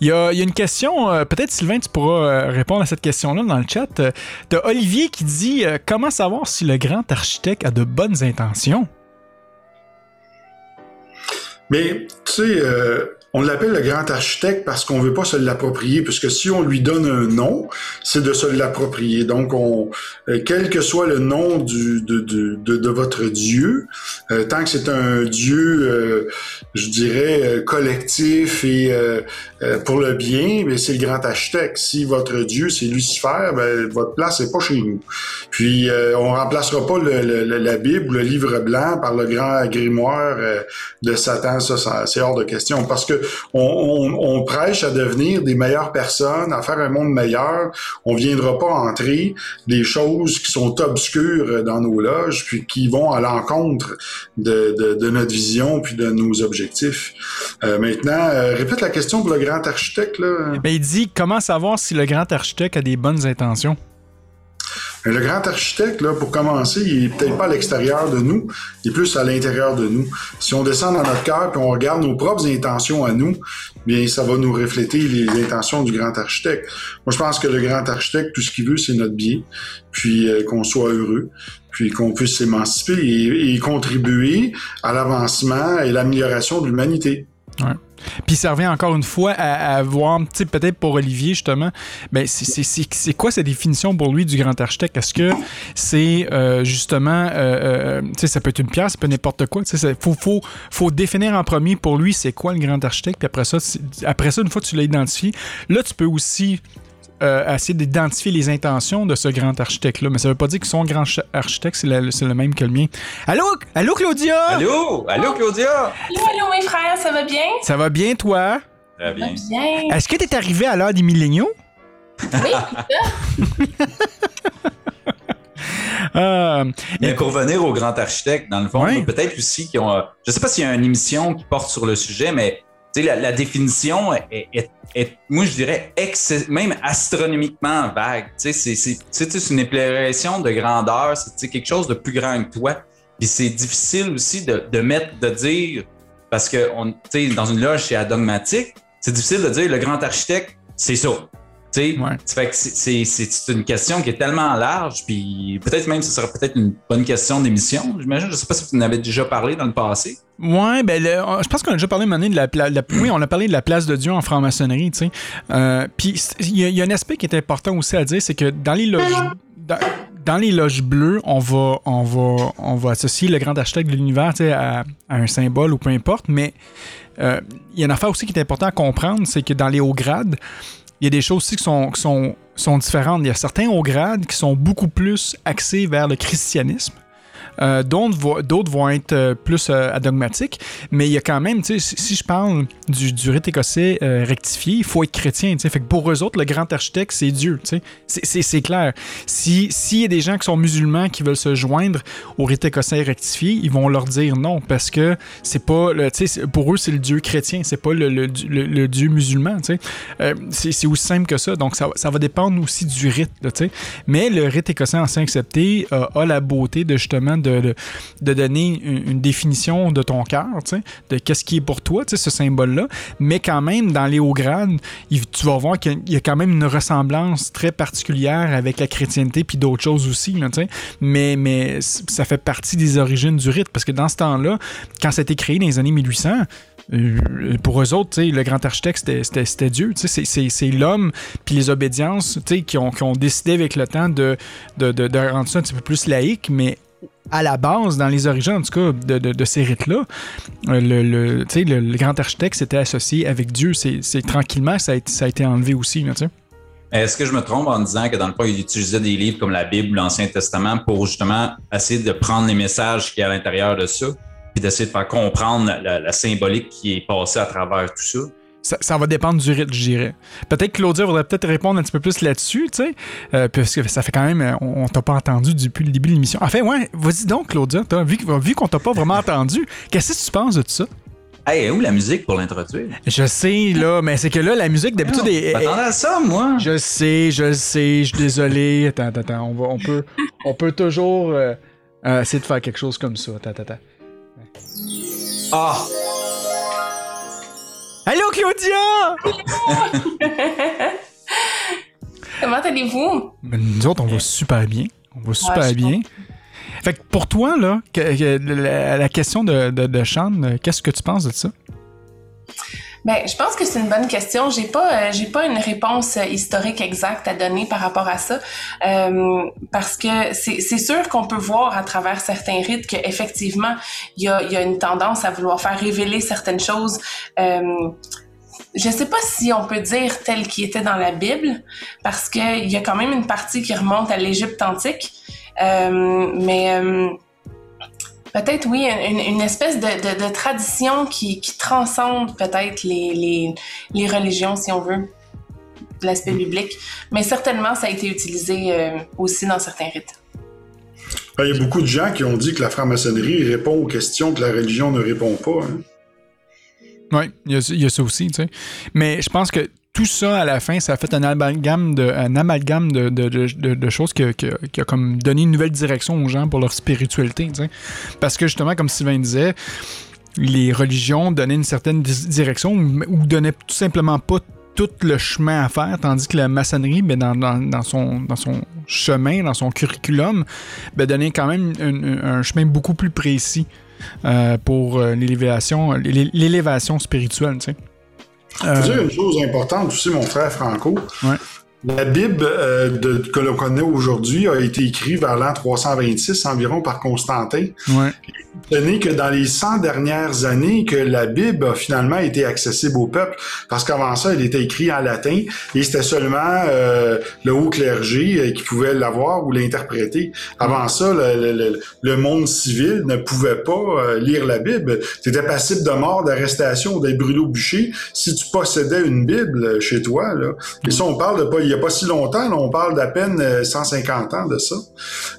Il y, a, une question, euh, peut-être Sylvain, tu pourras euh, répondre à cette question-là dans le chat. Euh, t'as Olivier qui dit Comment savoir si le grand architecte a de bonnes intentions? Mais, tu sais, on l'appelle le grand architecte parce qu'on veut pas se l'approprier, puisque si on lui donne un nom, c'est de se l'approprier. Donc, on, euh, quel que soit le nom du, de, de, de, votre Dieu, euh, tant que c'est un Dieu, euh, je dirais, collectif et pour le bien, ben, c'est le grand architecte. Si votre Dieu, c'est Lucifer, ben, votre place n'est pas chez nous. Puis, on remplacera pas le, la Bible ou le livre blanc par le grand grimoire de Satan. Ça, c'est hors de question. Parce que on, prêche à devenir des meilleures personnes, à faire un monde meilleur. On viendra pas entrer des choses qui sont obscures dans nos loges, puis qui vont à l'encontre de, notre vision puis de nos objectifs. Euh, maintenant, euh, répète la question pour le grand architecte. Mais il dit comment savoir si le grand architecte a des bonnes intentions? Le grand architecte, là, pour commencer, il est peut-être pas à l'extérieur de nous, il est plus à l'intérieur de nous. Si on descend dans notre cœur et on regarde nos propres intentions à nous, bien, ça va nous refléter les intentions du grand architecte. Moi, je pense que le grand architecte, tout ce qu'il veut, c'est notre bien, puis euh, qu'on soit heureux, puis qu'on puisse s'émanciper et, contribuer à l'avancement et l'amélioration de l'humanité. Ouais. Puis ça revient encore une fois à, voir, peut-être pour Olivier justement, ben c'est quoi sa définition pour lui du grand architecte? Est-ce que c'est euh, justement, euh, euh, ça peut être une pierre, ça peut n'importe quoi. Il faut, faut, faut définir en premier pour lui c'est quoi le grand architecte, puis après ça, après ça, une fois que tu l'as identifié, là tu peux aussi euh, essayer d'identifier les intentions de ce grand architecte-là. Mais ça veut pas dire que son grand architecte, c'est le, même que le mien. Allô? Allô, Claudia? Allô? Allô, Claudia? Allô, allô, mes frères, ça va bien? Ça va bien, toi? Très bien. bien. Est-ce que t'es arrivé à l'heure des milléniaux? Oui, *laughs* euh, Mais pour revenir au grand architecte, dans le fond, peut-être aussi qu'ils ont. Euh, je sais pas s'il y a une émission qui porte sur le sujet, mais la, la, définition est, moi, je dirais, même astronomiquement vague. C'est une impression de grandeur, c'est quelque chose de plus grand que toi. Puis c'est difficile aussi de, de, mettre, de dire, parce que dans une loge, c'est adogmatique, c'est difficile de dire le grand architecte, c'est ça. Ouais. C'est une question qui est tellement large, puis peut-être même ce sera peut-être une bonne question d'émission. J'imagine, je sais pas si vous en avez déjà parlé dans le passé. Ouais, ben je pense qu'on a déjà parlé de la, la, oui, on a parlé de la place de Dieu en franc-maçonnerie, tu sais. Euh, puis il y, a un aspect qui est important aussi à dire, c'est que dans les loges dans, les loges bleues, on va, on va, on va associer le grand architecte de l'univers à, à, un symbole ou peu importe, mais euh, il y a une affaire aussi qui est importante à comprendre, c'est que dans les hauts grades, il y a des choses aussi qui sont, sont, sont différentes. Il y a certains hauts grades qui sont beaucoup plus axés vers le christianisme. Euh, d'autres, vont être euh, plus euh, adogmatiques, mais il y a quand même, si, je parle du, du rite écossais rectifié, il faut être chrétien. Fait que pour eux autres, le grand architecte, c'est Dieu. C'est, clair. S'il y a des gens qui sont musulmans qui veulent se joindre au rite écossais rectifié, ils vont leur dire non parce que c'est pas, pour eux, c'est le Dieu chrétien, c'est pas le, Dieu musulman. c'est, aussi simple que ça. Donc ça, va dépendre aussi du rite. mais le rite écossais ancien accepté a la beauté de justement de, donner une, définition de ton cœur, de qu'est-ce qui est pour toi, ce symbole-là. Mais quand même, dans les hauts grades, tu vas voir qu'il y a quand même une ressemblance très particulière avec la chrétienté puis d'autres choses aussi. mais, mais ça fait partie des origines du rite parce que dans ce temps-là, quand ça a été créé dans les années 1800, euh, pour eux autres, le grand architecte, c'était Dieu. C'est l'homme puis les obédiences qui ont, qui ont décidé avec le temps de, de, de, rendre ça un petit peu plus laïque, mais à la base, dans les origines, en tout cas, de, ces rites-là, euh, le, grand architecte s'était associé avec Dieu. C'est tranquillement, ça a, été, enlevé aussi. Est-ce que je me trompe en disant que dans le fond, il utilisait des livres comme la Bible ou l'Ancien Testament pour justement essayer de prendre les messages qui y a à l'intérieur de ça, puis d'essayer de faire comprendre la, symbolique qui est passée à travers tout ça? Ça, va dépendre du rythme, je dirais. Peut-être Claudia voudrait peut-être répondre un petit peu plus là-dessus, tu sais, euh, parce que ça fait quand même, euh, on, t'a pas entendu depuis le début de l'émission. Enfin, ouais, vas-y donc, Claudia, vu, vu qu'on t'a pas vraiment entendu, qu'est-ce que tu penses de tout ça? Hey, où la musique pour l'introduire? Je sais, là, mais c'est que là, la musique, d'habitude, est. Attends à ça, moi! Je sais, je sais, je suis désolé. Attends, attends, attends, on, va, on, peut, on peut toujours euh, essayer de faire quelque chose comme ça. Attends, attends. Ah! Allô, Claudia! *laughs* Comment allez-vous? Ben, nous autres, on va super bien. On va super bien. Fait que pour toi, là, la, question de, de, de Sean, qu'est-ce que tu penses de ça? Ben, je pense que c'est une bonne question. J'ai pas, euh, j'ai pas une réponse euh, historique exacte à donner par rapport à ça, euh, parce que c'est sûr qu'on peut voir à travers certains rites qu'effectivement, il y a, y a une tendance à vouloir faire révéler certaines choses. Euh, je sais pas si on peut dire tel qui était dans la Bible, parce qu'il y a quand même une partie qui remonte à l'Égypte antique, mais peut-être, oui, une, espèce de, tradition qui, transcende peut-être les, religions, si on veut, l'aspect biblique. Mais certainement, ça a été utilisé euh, aussi dans certains rites. Ben, il y a beaucoup de gens qui ont dit que la franc-maçonnerie répond aux questions que la religion ne répond pas. Hein. Oui, il y, a ça aussi. Tu sais. Mais je pense que tout ça, à la fin, ça a fait un amalgame de, choses qui, a comme donné une nouvelle direction aux gens pour leur spiritualité. Parce que justement, comme Sylvain disait, les religions donnaient une certaine direction ou donnaient tout simplement pas tout le chemin à faire, tandis que la maçonnerie, ben, dans, son, chemin, dans son curriculum, ben, donnait quand même un, chemin beaucoup plus précis euh, pour euh, l'élévation, spirituelle. Je veux dire une chose importante aussi, mon frère Franco. La Bible euh, de, que l'on connaît aujourd'hui a été écrite vers l'an 326 environ par Constantin. Ouais. Tenez que dans les 100 dernières années que la Bible a finalement été accessible au peuple, parce qu'avant ça, elle était écrite en latin et c'était seulement euh, le haut clergé euh, qui pouvait l'avoir ou l'interpréter. Avant ça, le, le, le, monde civil ne pouvait pas lire la Bible. Tu étais passible de mort, d'arrestation, d'être brûlé au bûcher si tu possédais une Bible chez toi. Là. Et ça, on parle de pas, il y a pas si longtemps, là, on parle d'à peine 150 ans de ça.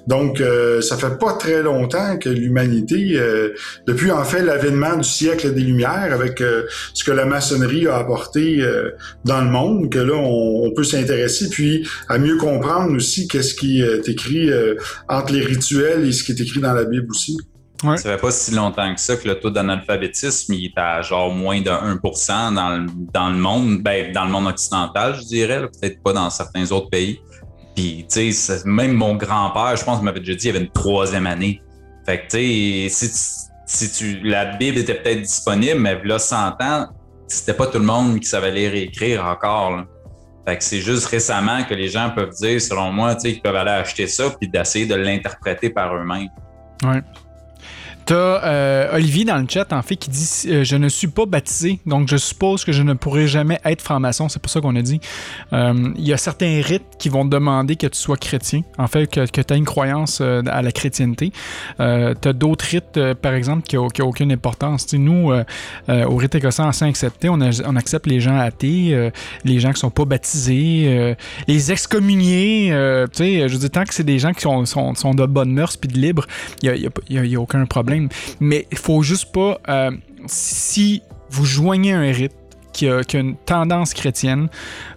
Donc, ça fait pas très longtemps que l'humanité euh, depuis en fait l'avènement du siècle des Lumières, avec euh, ce que la maçonnerie a apporté euh, dans le monde, que là on, peut s'intéresser, puis à mieux comprendre aussi qu'est-ce qui est écrit entre les rituels et ce qui est écrit dans la Bible aussi. Ça fait pas si longtemps que ça que le taux d'analphabétisme il est à genre moins de 1 dans le, dans le monde, ben, dans le monde occidental, je dirais, peut-être pas dans certains autres pays. Puis, tu sais, même mon grand-père, je pense, m'avait déjà dit, il y avait une troisième année. Fait que, tu sais, si, tu, la Bible était peut-être disponible, mais là, 100 ans, c'était pas tout le monde qui savait lire et écrire encore. Fait que c'est juste récemment que les gens peuvent dire, selon moi, tu sais, qu'ils peuvent aller acheter ça puis d'essayer de l'interpréter par eux-mêmes. Ouais. T'as euh, Olivier dans le chat, en fait, qui dit euh, Je ne suis pas baptisé, donc je suppose que je ne pourrai jamais être franc-maçon. C'est pour ça qu'on a dit. Euh, il y a certains rites qui vont demander que tu sois chrétien, en fait, que, que tu as une croyance à la chrétienté. tu as d'autres rites, par exemple, qui n'ont aucune importance. nous, au rite écossais ancien accepté, on, on, accepte les gens athées, les gens qui sont pas baptisés, les excommuniés. tu sais, je dis tant que c'est des gens qui sont, sont, de bonne mœurs puis de libres, il n'y a, a aucun problème. Mais il faut juste pas. Euh, si vous joignez un rite qui a, une tendance chrétienne,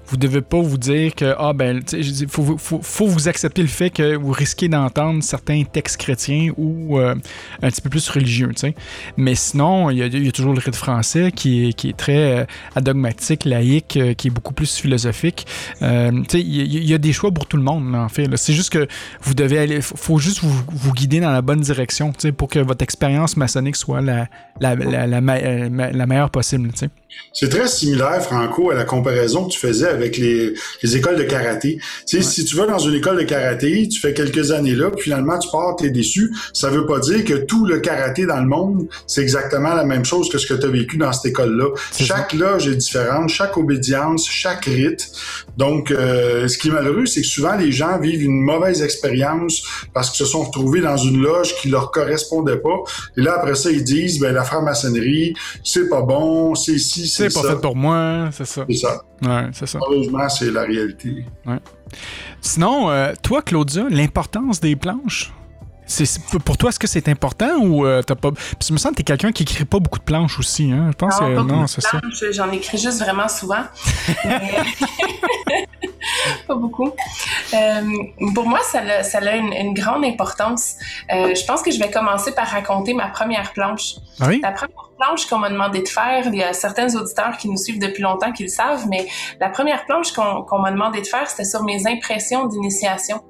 vous devez pas vous dire que ah ben il faut, faut, vous accepter le fait que vous risquez d'entendre certains textes chrétiens ou euh, un petit peu plus religieux, tu sais. Mais sinon, il y, a, toujours le rite français qui est, qui est très euh, adogmatique, laïque, euh, qui est beaucoup plus philosophique. sais, il y, a des choix pour tout le monde, en fait. C'est juste que vous devez aller, faut juste vous, vous guider dans la bonne direction, pour que votre expérience maçonnique soit la, la, la, la, la meilleure possible. C'est très similaire, Franco, à la comparaison que tu faisais avec les, les écoles de karaté. Tu sais, si tu vas dans une école de karaté, tu fais quelques années là, puis finalement tu pars, t'es déçu. Ça veut pas dire que tout le karaté dans le monde, c'est exactement la même chose que ce que tu as vécu dans cette école-là. Chaque loge est différente, chaque obédience, chaque rite. Donc, euh, ce qui est malheureux, c'est que souvent les gens vivent une mauvaise expérience parce qu'ils se sont retrouvés dans une loge qui leur correspondait pas. Et là, après ça, ils disent, ben la franc-maçonnerie, c'est pas bon, c'est ici, c'est ça. C'est pas fait pour moi, c'est ça. C'est ça. Ouais, c'est ça. Heureusement, c'est la réalité. Ouais. Sinon, euh, toi, Claudia, l'importance des planches, pour toi, est-ce que c'est important ou euh, t'as pas. Puis, me semble que t'es quelqu'un qui écrit pas beaucoup de planches aussi, hein? Je pense non, que non, c'est ça. J'en écris juste vraiment souvent. *laughs* pas beaucoup. Euh, pour moi, ça a, ça a une, grande importance. Euh, je pense que je vais commencer par raconter ma première planche. Ah oui? La première planche qu'on m'a demandé de faire, il y a certains auditeurs qui nous suivent depuis longtemps qui le savent, mais la première planche qu'on m'a demandé de faire, c'était sur mes impressions d'initiation.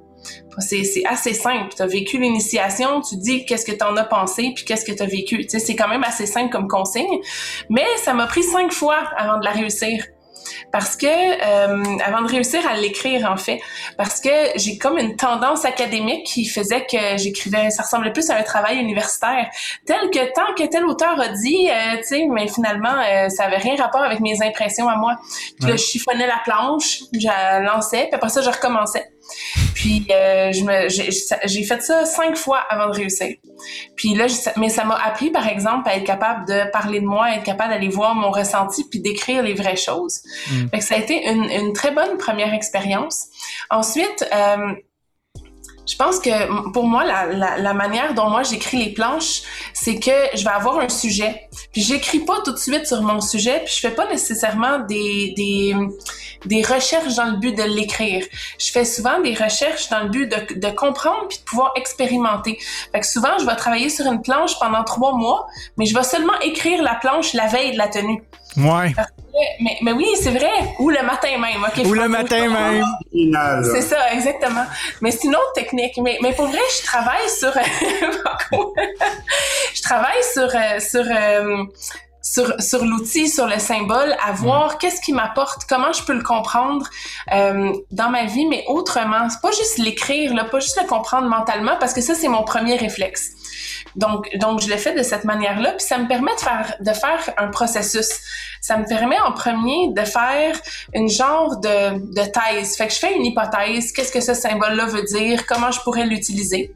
C'est assez simple. Tu as vécu l'initiation, tu dis qu'est-ce que tu en as pensé, puis qu'est-ce que tu as vécu. C'est quand même assez simple comme consigne, mais ça m'a pris cinq fois avant de la réussir parce que euh, avant de réussir à l'écrire en fait, parce que j'ai comme une tendance académique qui faisait que j'écrivais, ça ressemblait plus à un travail universitaire, tel que tant que tel auteur a dit, euh, tu sais, mais finalement euh, ça avait rien rapport avec mes impressions à moi. Puis là, je chiffonnais la planche, je la lançais, puis après ça je recommençais. Puis euh, j'ai fait ça cinq fois avant de réussir. Puis là, mais ça m'a appris, par exemple, à être capable de parler de moi, être capable d'aller voir mon ressenti, puis d'écrire les vraies choses. Mm. Fait que ça a été une, une très bonne première expérience. Ensuite, euh, je pense que pour moi, la, la, la manière dont moi j'écris les planches, c'est que je vais avoir un sujet. Puis j'écris pas tout de suite sur mon sujet, puis je fais pas nécessairement des, des, des recherches dans le but de l'écrire. Je fais souvent des recherches dans le but de, de comprendre puis de pouvoir expérimenter. Fait que souvent, je vais travailler sur une planche pendant trois mois, mais je vais seulement écrire la planche la veille de la tenue. Ouais. Mais, mais, oui, c'est vrai. Ou le matin même. Ou le matin même. C'est ça, exactement. Mais c'est une autre technique. Mais, mais pour vrai, je travaille sur. *laughs* je travaille sur. Euh, sur euh, sur, sur l'outil, sur le symbole, à voir qu'est-ce qui m'apporte, comment je peux le comprendre euh, dans ma vie, mais autrement. C'est pas juste l'écrire, là, pas juste le comprendre mentalement, parce que ça, c'est mon premier réflexe. Donc, donc je le fais de cette manière-là, puis ça me permet de faire, de faire un processus. Ça me permet en premier de faire une genre de, de thèse. Fait que je fais une hypothèse, qu'est-ce que ce symbole-là veut dire, comment je pourrais l'utiliser?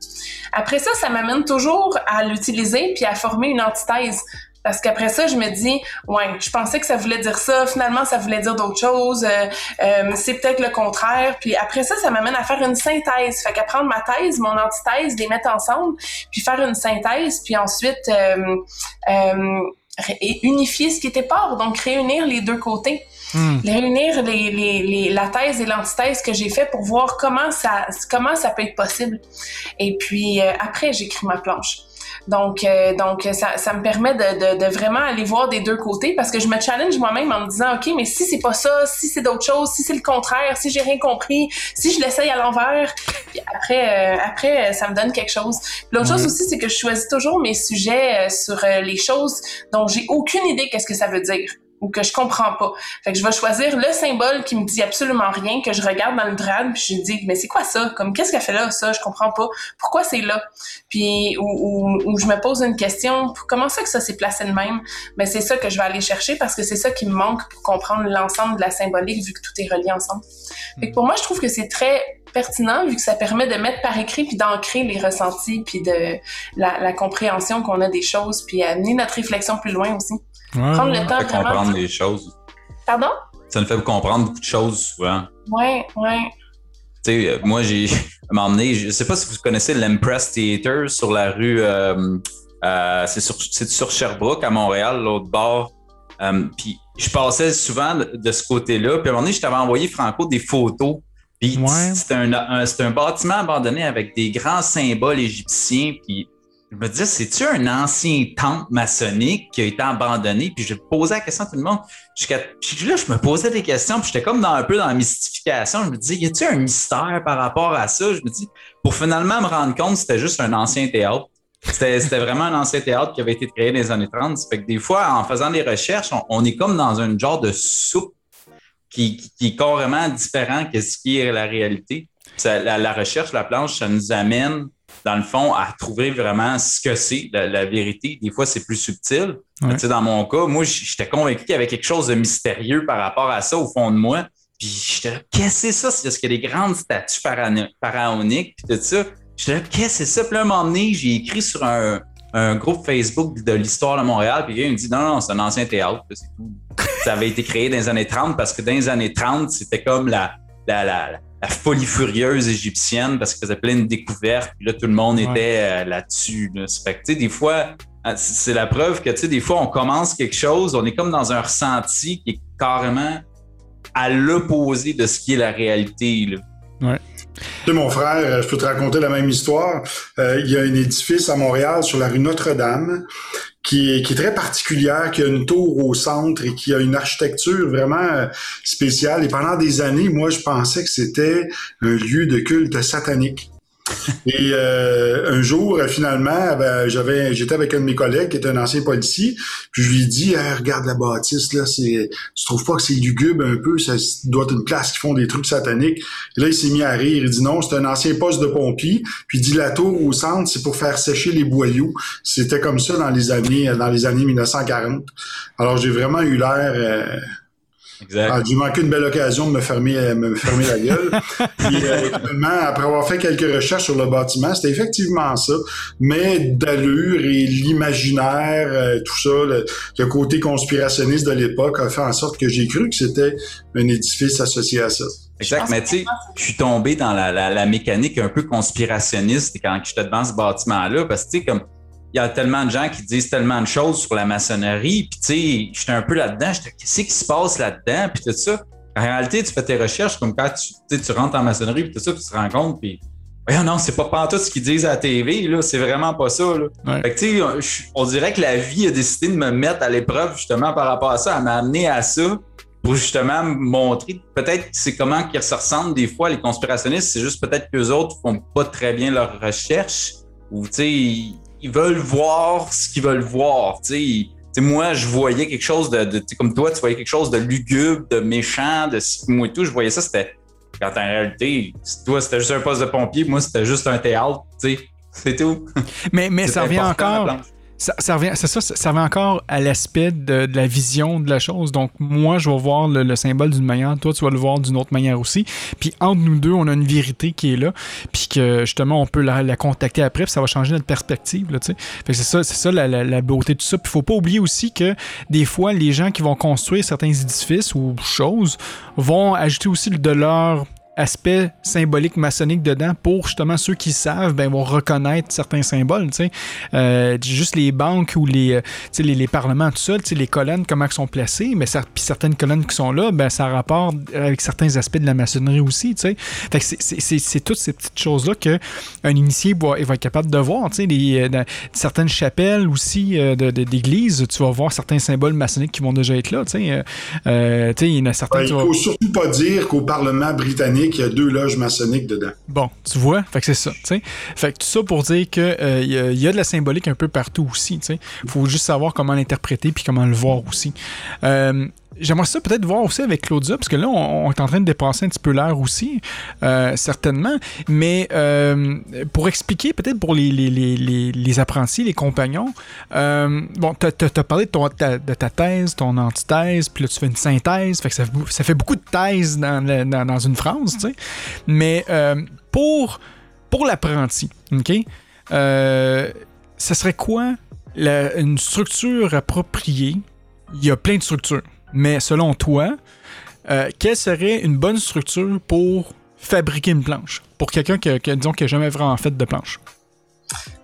Après ça, ça m'amène toujours à l'utiliser puis à former une antithèse. Parce qu'après ça, je me dis, ouais, je pensais que ça voulait dire ça, finalement, ça voulait dire d'autres choses, euh, euh, c'est peut-être le contraire. Puis après ça, ça m'amène à faire une synthèse. Fait qu'à prendre ma thèse, mon antithèse, les mettre ensemble, puis faire une synthèse, puis ensuite euh, euh unifier ce qui était pas, donc réunir les deux côtés. Hmm. Réunir les, les, les, la thèse et l'antithèse que j'ai fait pour voir comment ça, comment ça peut être possible. Et puis après, j'écris ma planche. Donc, euh, donc ça, ça me permet de, de, de, vraiment aller voir des deux côtés parce que je me challenge moi-même en me disant, OK, mais si c'est pas ça, si c'est d'autres choses, si c'est le contraire, si j'ai rien compris, si je l'essaye à l'envers, après, euh, après, ça me donne quelque chose. L'autre chose aussi, c'est que je choisis toujours mes sujets euh, sur les choses dont j'ai aucune idée qu'est-ce que ça veut dire ou que je comprends pas. Fait que je vais choisir le symbole qui me dit absolument rien, que je regarde dans le drame, puis je dis mais c'est quoi ça? Comme qu'est-ce qu'elle fait là? Ça Je comprends pas. Pourquoi c'est là? Puis ou, ou, je me pose une question, comment ça que ça s'est placé de même? Mais c'est ça que je vais aller chercher parce que c'est ça qui me manque pour comprendre l'ensemble de la symbolique vu que tout est relié ensemble. Fait que pour moi, je trouve que c'est très pertinent vu que ça permet de mettre par écrit puis d'ancrer les ressentis puis de la, la compréhension qu'on a des choses puis amener notre réflexion plus loin aussi. Prendre le temps ça fait comprendre des choses. Pardon? Ça nous fait comprendre beaucoup de choses souvent. Ouais, ouais. Tu sais, euh, moi, j'ai *laughs* m'emmené, je sais pas si vous connaissez l'Empress Theater sur la rue, euh, euh, c'est sur, sur, Sherbrooke à Montréal, l'autre bord. puis je passais souvent de, ce côté-là. Puis à un moment donné, je t'avais envoyé, Franco, des photos. Puis c'était un, un, un, bâtiment abandonné avec des grands symboles égyptiens. Puis je me disais, c'est-tu un ancien temple maçonnique qui a été abandonné? Puis je posais la question à tout le monde. Puis là, je me posais des questions, puis j'étais comme dans, un peu dans la mystification. Je me disais, y a-t-il un mystère par rapport à ça? Je me dis, pour finalement me rendre compte, c'était juste un ancien théâtre. C'était vraiment un ancien théâtre qui avait été créé dans les années 30. Ça fait que des fois, en faisant des recherches, on, est comme dans un genre de soupe qui, est carrément différent que ce qui est la réalité. la recherche, la planche, ça nous amène dans le fond, à trouver vraiment ce que c'est la, vérité. Des fois, c'est plus subtil. Dans mon cas, moi, j'étais convaincu qu'il y avait quelque chose de mystérieux par rapport à ça au fond de moi. Puis j'étais là, qu'est-ce que c'est ça? Est-ce qu'il y a des grandes statues pharaoniques? Puis tout ça. J'étais là, qu'est-ce que c'est ça? Puis là, un moment donné, j'ai écrit sur un, groupe Facebook de l'histoire de Montréal. Puis il me dit, non, non, c'est un ancien théâtre. C'est tout. Ça avait été créé dans les années 30 parce que dans les années 30, c'était comme la, la, la la folie furieuse égyptienne parce qu'il faisait plein de découvertes. Puis là, tout le monde était euh, là-dessus. Là. Fait que, des fois, ah, c'est la preuve que, tu sais, des fois, on commence quelque chose, on est comme dans un ressenti qui est carrément à l'opposé de ce qui est la réalité. Là. Ouais. Tu sais, mon frère, je peux te raconter la même histoire. Euh, il y a un édifice à Montréal sur la rue Notre-Dame qui est, très particulière, qui a une tour au centre et qui a une architecture vraiment euh, spéciale. Et pendant des années, moi, je pensais que c'était un lieu de culte satanique. Et euh, un jour, finalement, ben, j'avais, j'étais avec un de mes collègues qui est un ancien policier, puis je lui ai dit regarde la bâtisse là, c'est, tu trouves pas que c'est lugubre un peu, ça doit être une place qui font des trucs sataniques. Et là, il s'est mis à rire, il dit non, c'est un ancien poste de pompier, puis il dit la tour au centre, c'est pour faire sécher les boyaux. C'était comme ça dans les années, dans les années 1940. Alors j'ai vraiment eu l'air euh, Exact. Ah, j'ai manqué une belle occasion de me fermer, euh, me fermer la gueule. *laughs* Puis, euh, après avoir fait quelques recherches sur le bâtiment, c'était effectivement ça. Mais d'allure et l'imaginaire, euh, tout ça, le, côté conspirationniste de l'époque a fait en sorte que j'ai cru que c'était un édifice associé à ça. Exact, mais tu sais, je suis tombé dans la, la, la, mécanique un peu conspirationniste quand j'étais devant ce bâtiment-là, parce que tu sais, comme il y a tellement de gens qui disent tellement de choses sur la maçonnerie. Puis, tu sais, j'étais un peu là-dedans. J'étais, qu'est-ce qui se passe là-dedans? Puis, tout ça. En réalité, tu fais tes recherches comme quand tu, tu rentres en maçonnerie, puis tout ça, puis tu te rends compte, puis. non, c'est pas pas tout ce qu'ils disent à la TV, là. C'est vraiment pas ça, là. Fait que, tu sais, on dirait que la vie a décidé de me mettre à l'épreuve, justement, par rapport à ça, à m'amener à ça pour justement montrer peut-être c'est comment qu'ils se ressentent des fois les conspirationnistes c'est juste peut-être qu'eux autres font pas très bien leurs recherches ou tu sais ils veulent voir ce qu'ils veulent voir. Moi, je voyais quelque chose de, comme toi, tu voyais quelque chose de lugubre, de méchant, de moi et tout. Je voyais ça, c'était quand en réalité, toi, c'était juste un poste de pompier, moi, c'était juste un théâtre. Tu sais, c'est tout. Mais, mais *laughs* ça revient encore ça, revient, ça, ça revient encore à l'aspect de, la vision de la chose. Donc, moi, je vais voir le, symbole d'une manière, toi, tu vas le voir d'une autre manière aussi. Puis, entre nous deux, on a une vérité qui est là, puis que justement, on peut la, contacter après, puis ça va changer notre perspective. Fait que c'est ça, c'est ça la, beauté de ça. Puis, faut pas oublier aussi que des fois, les gens qui vont construire certains édifices ou choses vont ajouter aussi de leur aspect symbolique maçonnique dedans pour justement ceux qui savent ben, vont reconnaître certains symboles. tu sais. Euh, juste les banques ou les, euh, les, les parlements, tout ça, tu sais, les colonnes, comment elles sont placées, mais ça, puis certaines colonnes qui sont là, ben, ça rapporte avec certains aspects de la maçonnerie aussi. tu sais. Fait que c'est- toutes ces petites choses-là qu'un initié va, il va être capable de voir. tu sais, euh, dans certaines chapelles aussi euh, d'églises, tu vas voir certains symboles maçonniques qui vont déjà être là. tu sais. Euh, tu sais, il y en a certains Ben, vas- faut surtout pas dire qu'au Parlement britannique, il y a deux loges maçonniques dedans. Bon, tu vois, fait que c'est ça, tu tout ça pour dire que euh, il y, a- il y a de la symbolique un peu partout aussi, sais. Faut juste savoir comment l'interpréter puis comment le voir aussi. Euh, J'aimerais ça peut-être voir aussi avec Claudia, parce que là, on, est en train de dépasser un petit peu l'heure aussi, euh, certainement. Mais euh, pour expliquer, peut-être pour les, apprentis, les compagnons, euh, bon, tu as, parlé de, ta, de ta thèse, ton antithèse, puis là, tu fais une synthèse, fait que ça, fait beaucoup de thèses dans, une phrase, tu sais. Mais pour, pour l'apprenti, OK, ça serait quoi une structure appropriée? Il y a plein de structures, mais selon toi, euh, quelle serait une bonne structure pour fabriquer une planche? Pour quelqu'un qui, disons, qui a jamais vraiment fait de planche?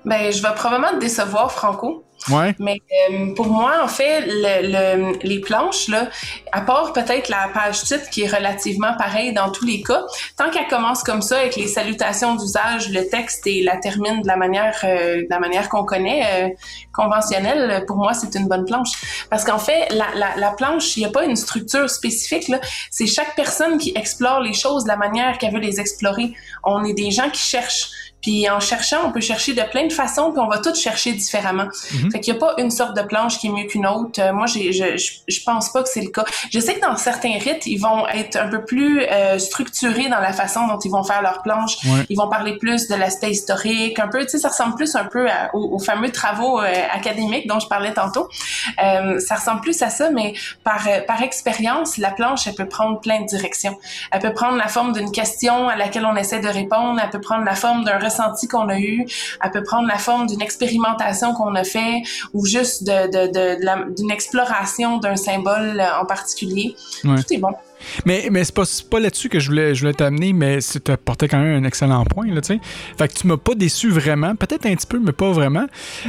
Ben, je vais probablement te décevoir, Franco. Ouais. Mais euh, pour moi, en fait, le, le- les planches, là, à part peut-être la page titre qui est relativement pareille dans tous les cas, tant qu'elle commence comme ça avec les salutations d'usage, le texte et la termine de la manière, euh, de la manière qu'on connaît, euh, conventionnelle, pour moi, c'est une bonne planche. Parce qu'en fait, la, la, la planche, il n'y a pas une structure spécifique. C'est chaque personne qui explore les choses de la manière qu'elle veut les explorer. On est des gens qui cherchent. Puis en cherchant, on peut chercher de plein de façons, puis on va tous chercher différemment. Mhm. Fait qu'il n'y a pas une sorte de planche qui est mieux qu'une autre. Euh, moi, je, je, je pense pas que c'est le cas. Je sais que dans certains rites, ils vont être un peu plus euh, structurés dans la façon dont ils vont faire leur planche. Ouais. Ils vont parler plus de l'aspect historique, un peu, tu sais, ça ressemble plus un peu à- aux, aux fameux travaux euh, académiques dont je parlais tantôt. Euh, ça ressemble plus à ça, mais par, euh, par expérience, la planche, elle peut prendre plein de directions. Elle peut prendre la forme d'une question à laquelle on essaie de répondre. Elle peut prendre la forme d'un ressenti qu'on a eu. Elle peut prendre la forme d'une expérimentation qu'on a fait ou juste de, de, d'une exploration d'un symbole euh, en particulier. Ouais. Tout est bon. Mais, mais c'est pas, c'est pas là-dessus que je voulais, je voulais t'amener, mais tu apporté quand même un excellent point, là, tu sais. Fait que tu m'as pas déçu vraiment. Peut-être un petit peu, mais pas vraiment.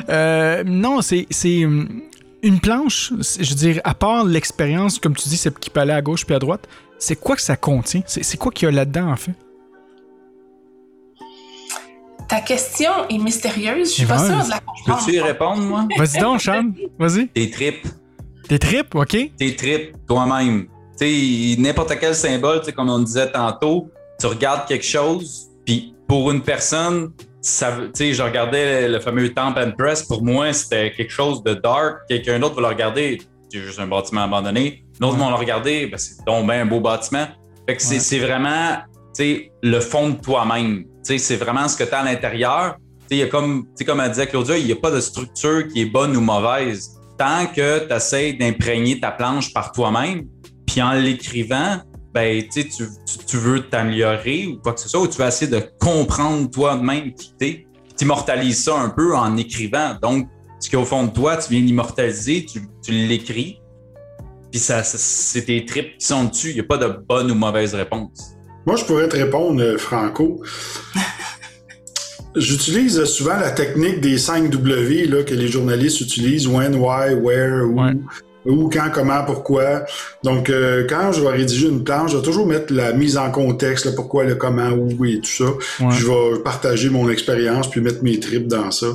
Euh, non, c'est. c'est hum, une planche, je veux dire, à part l'expérience, comme tu dis, c'est qui peut aller à gauche puis à droite, c'est quoi que ça contient? C'est quoi qu'il y a là-dedans, en fait? Ta question est mystérieuse. Je suis pas sûre de la comprendre. Peux-tu y répondre, moi? Vas-y donc, Sean. Vas-y. Tes tripes. Des tripes, OK? tes tripes toi-même. Tu sais, n'importe quel symbole, tu sais, comme on disait tantôt, tu regardes quelque chose, puis pour une personne, ça, veut- tu sais, je regardais le fameux Temple and Press, pour moi, c'était quelque chose de dark. Quelqu'un d'autre va le regarder, c'est juste un bâtiment abandonné. D'autres Ouais. vont le regarder, ben, c'est donc ben un beau bâtiment. Fait que c'est- Ouais. c'est vraiment, tu sais, le fond de toi-même. Tu c'est vraiment ce que tu as à l'intérieur. Tu comme, tu comme elle disait Claudia, il n'y a pas de structure qui est bonne ou mauvaise. Tant que tu essaies d'imprégner ta planche par toi-même, puis en l'écrivant, ben, tu, tu, tu- tu veux t'améliorer ou quoi que ce soit, ou tu veux essayer de comprendre toi-même qui t'es, puis t'immortalises ça un peu en écrivant. Donc, ce qui est au fond de toi, tu viens l'immortaliser, tu, tu l'écris, puis ça, ça- c'est tes tripes qui sont dessus. Il n'y a pas de bonne ou mauvaise réponse. Moi, je pourrais te répondre, euh, Franco. *laughs* J'utilise souvent la technique des 5 W là, que les journalistes utilisent, when, why, where, où, Ouais. Où, quand, comment, pourquoi. Donc, euh, quand je vais rédiger une planche, je vais toujours mettre la mise en contexte, le pourquoi, le comment, où et tout ça. Ouais. Puis je vais partager mon expérience puis mettre mes tripes dans ça.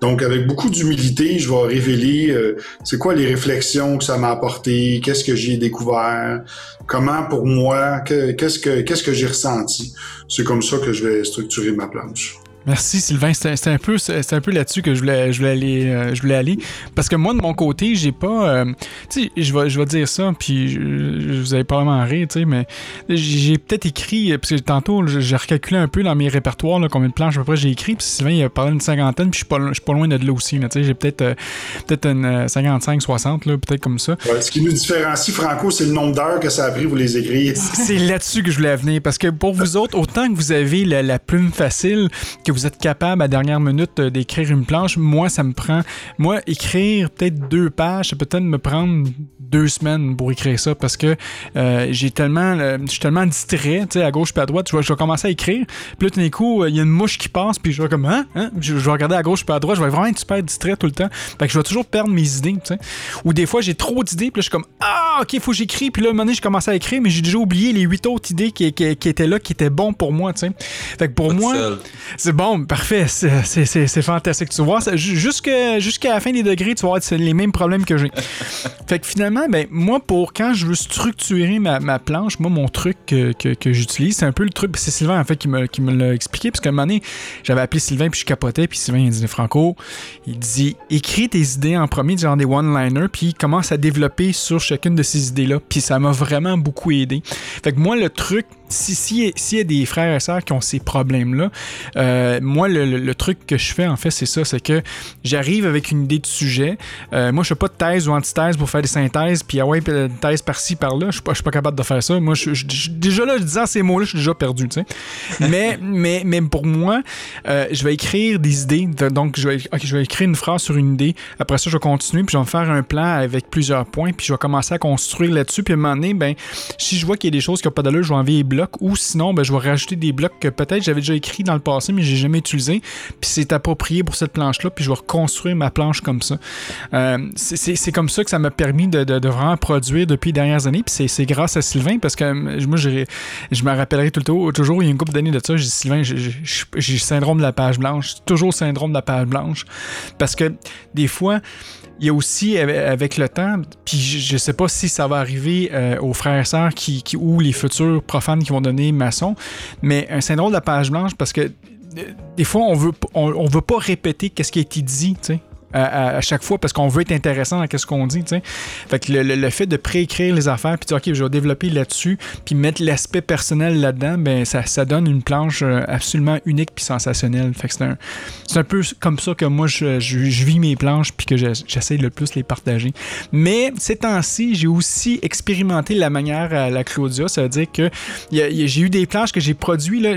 Donc, avec beaucoup d'humilité, je vais révéler euh, c'est quoi les réflexions que ça m'a apporté, qu'est-ce que j'ai découvert, comment pour moi, que- qu'est-ce que qu'est-ce que j'ai ressenti. C'est comme ça que je vais structurer ma planche. Merci Sylvain, c'était c'était un peu c'est un peu là-dessus que je voulais je voulais aller euh, je voulais aller parce que moi de mon côté, j'ai pas euh, tu sais, je vais je vais dire ça puis je, vous allez probablement rire, tu sais mais j'ai peut-être écrit euh, parce que tantôt j'ai recalculé un peu dans mes répertoires là, combien de planches à peu près j'ai écrit puis Sylvain il a parlé d'une cinquantaine puis je suis pas je suis pas loin de là aussi, tu sais, j'ai peut-être euh, peut-être une euh, 55 60 là, peut-être comme ça. Ouais, ce qui nous différencie, Franco, c'est le nombre d'heures que ça a pris vous les écrire. C'est là-dessus que je voulais venir parce que pour vous autres, autant que vous avez la, la plume facile, que que vous êtes capable à dernière minute euh, d'écrire une planche. Moi, ça me prend. Moi, écrire peut-être deux pages, ça peut peut-être me prendre deux semaines pour écrire ça parce que euh, j'ai tellement. je suis tellement distrait, tu sais, à gauche puis à droite. Je vais, je vais commencer à écrire. Puis là, tout d'un coup, il y a une mouche qui passe, puis je vais comme. Hein? Hein? Je, je vais regarder à gauche puis à droite. Je vais vraiment être super distrait tout le temps. Fait que je vais toujours perdre mes idées, tu sais. Ou des fois, j'ai trop d'idées, puis là, je suis comme. Ah, ok, faut que j'écris. Puis là, un moment donné, je commence à écrire, mais j'ai déjà oublié les huit autres idées qui, qui- qui étaient là, qui étaient bons pour moi, tu sais. Fait que pour Pas moi. C'est bon, parfait. C'est- fantastique. Tu vois, jusqu'à la fin des degrés, tu vas avoir c'est les mêmes problèmes que j'ai. *laughs* fait que finalement, ben, moi, pour quand je veux structurer ma, ma planche, moi, mon truc que, que- que j'utilise, c'est un peu le truc. C'est Sylvain, en fait, qui me, qui me l'a expliqué. Parce qu'à un moment donné, j'avais appelé Sylvain, puis je capotais. Puis Sylvain, il dit Franco, il dit écris tes idées en premier, genre des one-liners, puis commence à développer sur chacune de ces idées-là. Puis ça m'a vraiment beaucoup aidé. Fait que moi, le truc, si- si- s'il y a des frères et sœurs qui ont ces problèmes-là, euh, moi, le, le- le truc que je fais, en fait, c'est ça, c'est que j'arrive avec une idée de sujet. Euh, moi, je fais pas de thèse ou antithèse pour faire des synthèses, puis ah ouais, puis une thèse par-ci, par-là. Je suis pas, je suis pas capable de faire ça. Moi, je, je- je- déjà là, disant ces mots-là, je suis déjà perdu, tu sais. *laughs* mais, mais, mais pour moi, euh, je vais écrire des idées. Donc, je vais, ok, je vais écrire une phrase sur une idée. Après ça, je vais continuer, puis je vais me faire un plan avec plusieurs points, puis je vais commencer à construire là-dessus. Puis à un moment donné, ben, si je vois qu'il y a des choses qui n'ont pas d'allure, je vais enlever les blocs, ou sinon, ben, je vais rajouter des blocs que peut-être j'avais déjà écrit dans le passé, mais j'ai jamais utilisé. Puis c'est approprié pour cette planche-là, puis je vais reconstruire ma planche comme ça. Euh, c'est- comme ça que ça m'a permis de, de- de vraiment produire depuis les dernières années. Puis c'est- grâce à Sylvain, parce que euh, moi, je me rappellerai tout le temps, toujours, il y a une couple d'années de ça, j'ai dit Sylvain, j'ai- syndrome de la page blanche. Toujours syndrome de la page blanche. Parce que des fois, il y a aussi avec- avec le temps, puis je, je sais pas si ça va arriver euh, aux frères et sœurs qui, ou les futurs profanes qui vont donner maçon, mais un syndrome de la page blanche parce que euh, des fois on veut on, on veut pas répéter qu'est-ce qui a été dit, tu sais. À, chaque fois parce qu'on veut être intéressant dans ce qu'on dit. Fait que le, le- fait de préécrire les affaires puis dire, OK, je vais développer là-dessus puis mettre l'aspect personnel là-dedans, ben ça, ça donne une planche euh, absolument unique puis sensationnelle. Fait que c'est un, un peu comme ça que moi je, je- je vis mes planches puis que je- j'essaie le plus les partager. Mais ces temps-ci, j'ai aussi expérimenté la manière à la Claudia. Ça veut dire que j'ai eu des planches que j'ai produits. Là,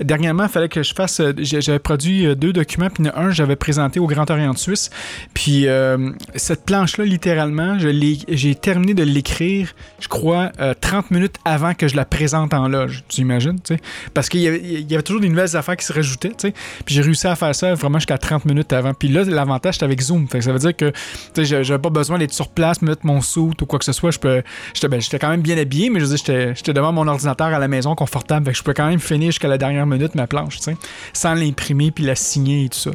Dernièrement, il fallait que je fasse. euh, J'avais produit euh, deux documents, puis un, j'avais présenté au Grand Orient de Suisse. Puis euh, cette planche-là, littéralement, j'ai terminé de l'écrire, je crois, euh, 30 minutes avant que je la présente en loge. Tu imagines, tu sais? Parce qu'il y avait, toujours des nouvelles affaires qui se rajoutaient, tu sais. Puis j'ai réussi à faire ça vraiment jusqu'à 30 minutes avant. Puis là, l'avantage, c'était avec Zoom. Ça veut dire que, j'avais pas besoin d'être sur place, me mettre mon suit ou quoi que ce soit. Ben, j'étais quand même bien habillé, mais je j'étais, devant mon ordinateur à la maison, confortable. Que je peux quand même finir jusqu'à la dernière minute ma planche, tu sais, sans l'imprimer puis la signer et tout ça.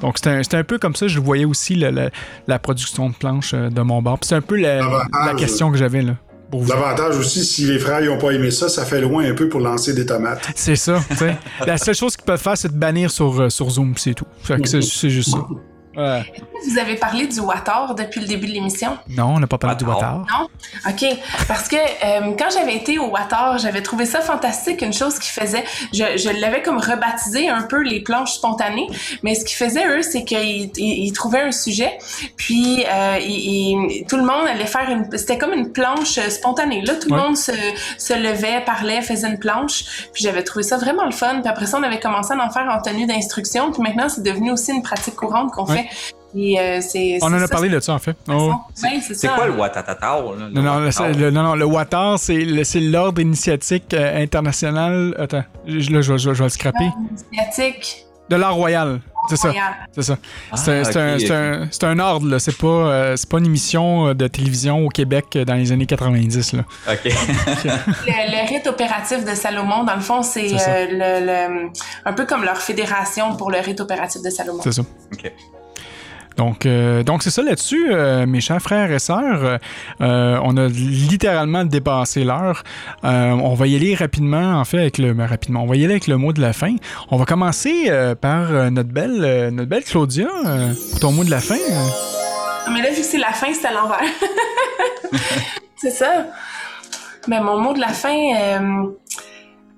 Donc c'était un, c'était un peu comme ça, je voyais aussi le- le- la production de planches euh, de mon bord. C'est un peu la, la question que j'avais là. L'avantage aussi, si les frères n'ont pas aimé ça, ça fait loin un peu pour lancer des tomates. C'est ça. La seule chose qu'ils peuvent faire, c'est de bannir sur, euh, sur Zoom, c'est tout. C'est juste ça. Ouais. Vous avez parlé du Water depuis le début de l'émission? Non, on n'a pas parlé du Watar. Watar. Non? OK. Parce que euh, quand j'avais été au Water, j'avais trouvé ça fantastique. Une chose qu'ils faisaient, je, je l'avais comme rebaptisé un peu les planches spontanées. Mais ce qu'ils faisaient, eux, c'est qu'ils ils, ils trouvaient un sujet, puis euh, ils- ils- tout le monde allait faire une... C'était comme une planche spontanée. Là, tout le Ouais. monde se, se levait, parlait, faisait une planche. Puis j'avais trouvé ça vraiment le fun. Puis après ça, on avait commencé à en faire en tenue d'instruction. Puis maintenant, c'est devenu aussi une pratique courante qu'on Ouais. fait. Euh, c'est, On en a ça, parlé de ça, en fait. Oh. c'est- quoi le Watatata? là, le Non, non, le, non, non, le WATAR, c'est le- c'est l'ordre initiatique euh, international. Attends, je- là, je, vais- je vais- je vais le scraper. Asiatique. De l'art royal. C'est ça. C'est ça. Ah, C'est un- c'est un, un- ordre, là. C'est pas, euh, c'est pas une émission de télévision au Québec dans les années 90, là. OK. *laughs* Le, le rite opératif de Salomon, dans le fond, c'est euh, le, le- un peu comme leur fédération pour le rite opératif de Salomon. C'est ça. OK. Donc, euh, donc c'est ça là-dessus, euh, mes chers frères et sœurs. euh, on a littéralement dépassé l'heure. Euh, on va y aller rapidement, en fait, avec le ben, rapidement. On va y aller avec le mot de la fin. On va commencer par notre belle, notre belle Claudia. pour ton mot de la fin. Ah, Mais là, vu que c'est la fin, c'est à l'envers. *laughs* c'est ça. Mais mon mot de la fin,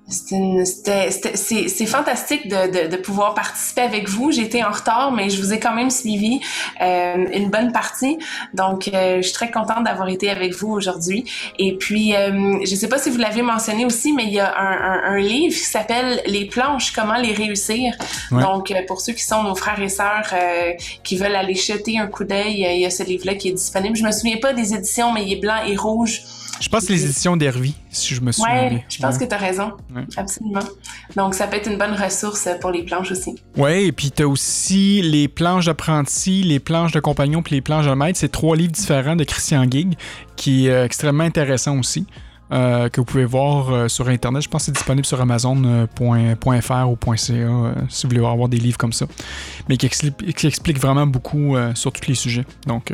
C'est fantastique de, de, de, pouvoir participer avec vous. Été en retard, mais je vous ai quand même suivi euh, une bonne partie. Donc, euh, je suis très contente d'avoir été avec vous aujourd'hui. Et puis, euh, je ne sais pas si vous l'avez mentionné aussi, mais il y a un, un, un livre qui s'appelle Les planches, comment les réussir. Donc, euh, pour ceux qui sont nos frères et sœurs euh, qui veulent aller jeter un coup d'œil, il y a ce livre-là qui est disponible. Je me souviens pas des éditions, mais il est blanc et rouge. Je pense les éditions d'Hervy, si je me souviens Oui, je pense que tu as raison. Absolument. Donc, ça peut être une bonne ressource pour les planches aussi. Oui, et puis tu as aussi les planches d'apprenti, les planches de compagnon puis les planches de maître. C'est trois livres différents de Christian Gig qui est euh, extrêmement intéressant aussi. Euh, que vous pouvez voir euh, sur Internet. Je pense que c'est disponible sur Amazon.fr ou .ca euh, si vous voulez avoir des livres comme ça. Mais qui, qui explique vraiment beaucoup sur tous les sujets. Donc,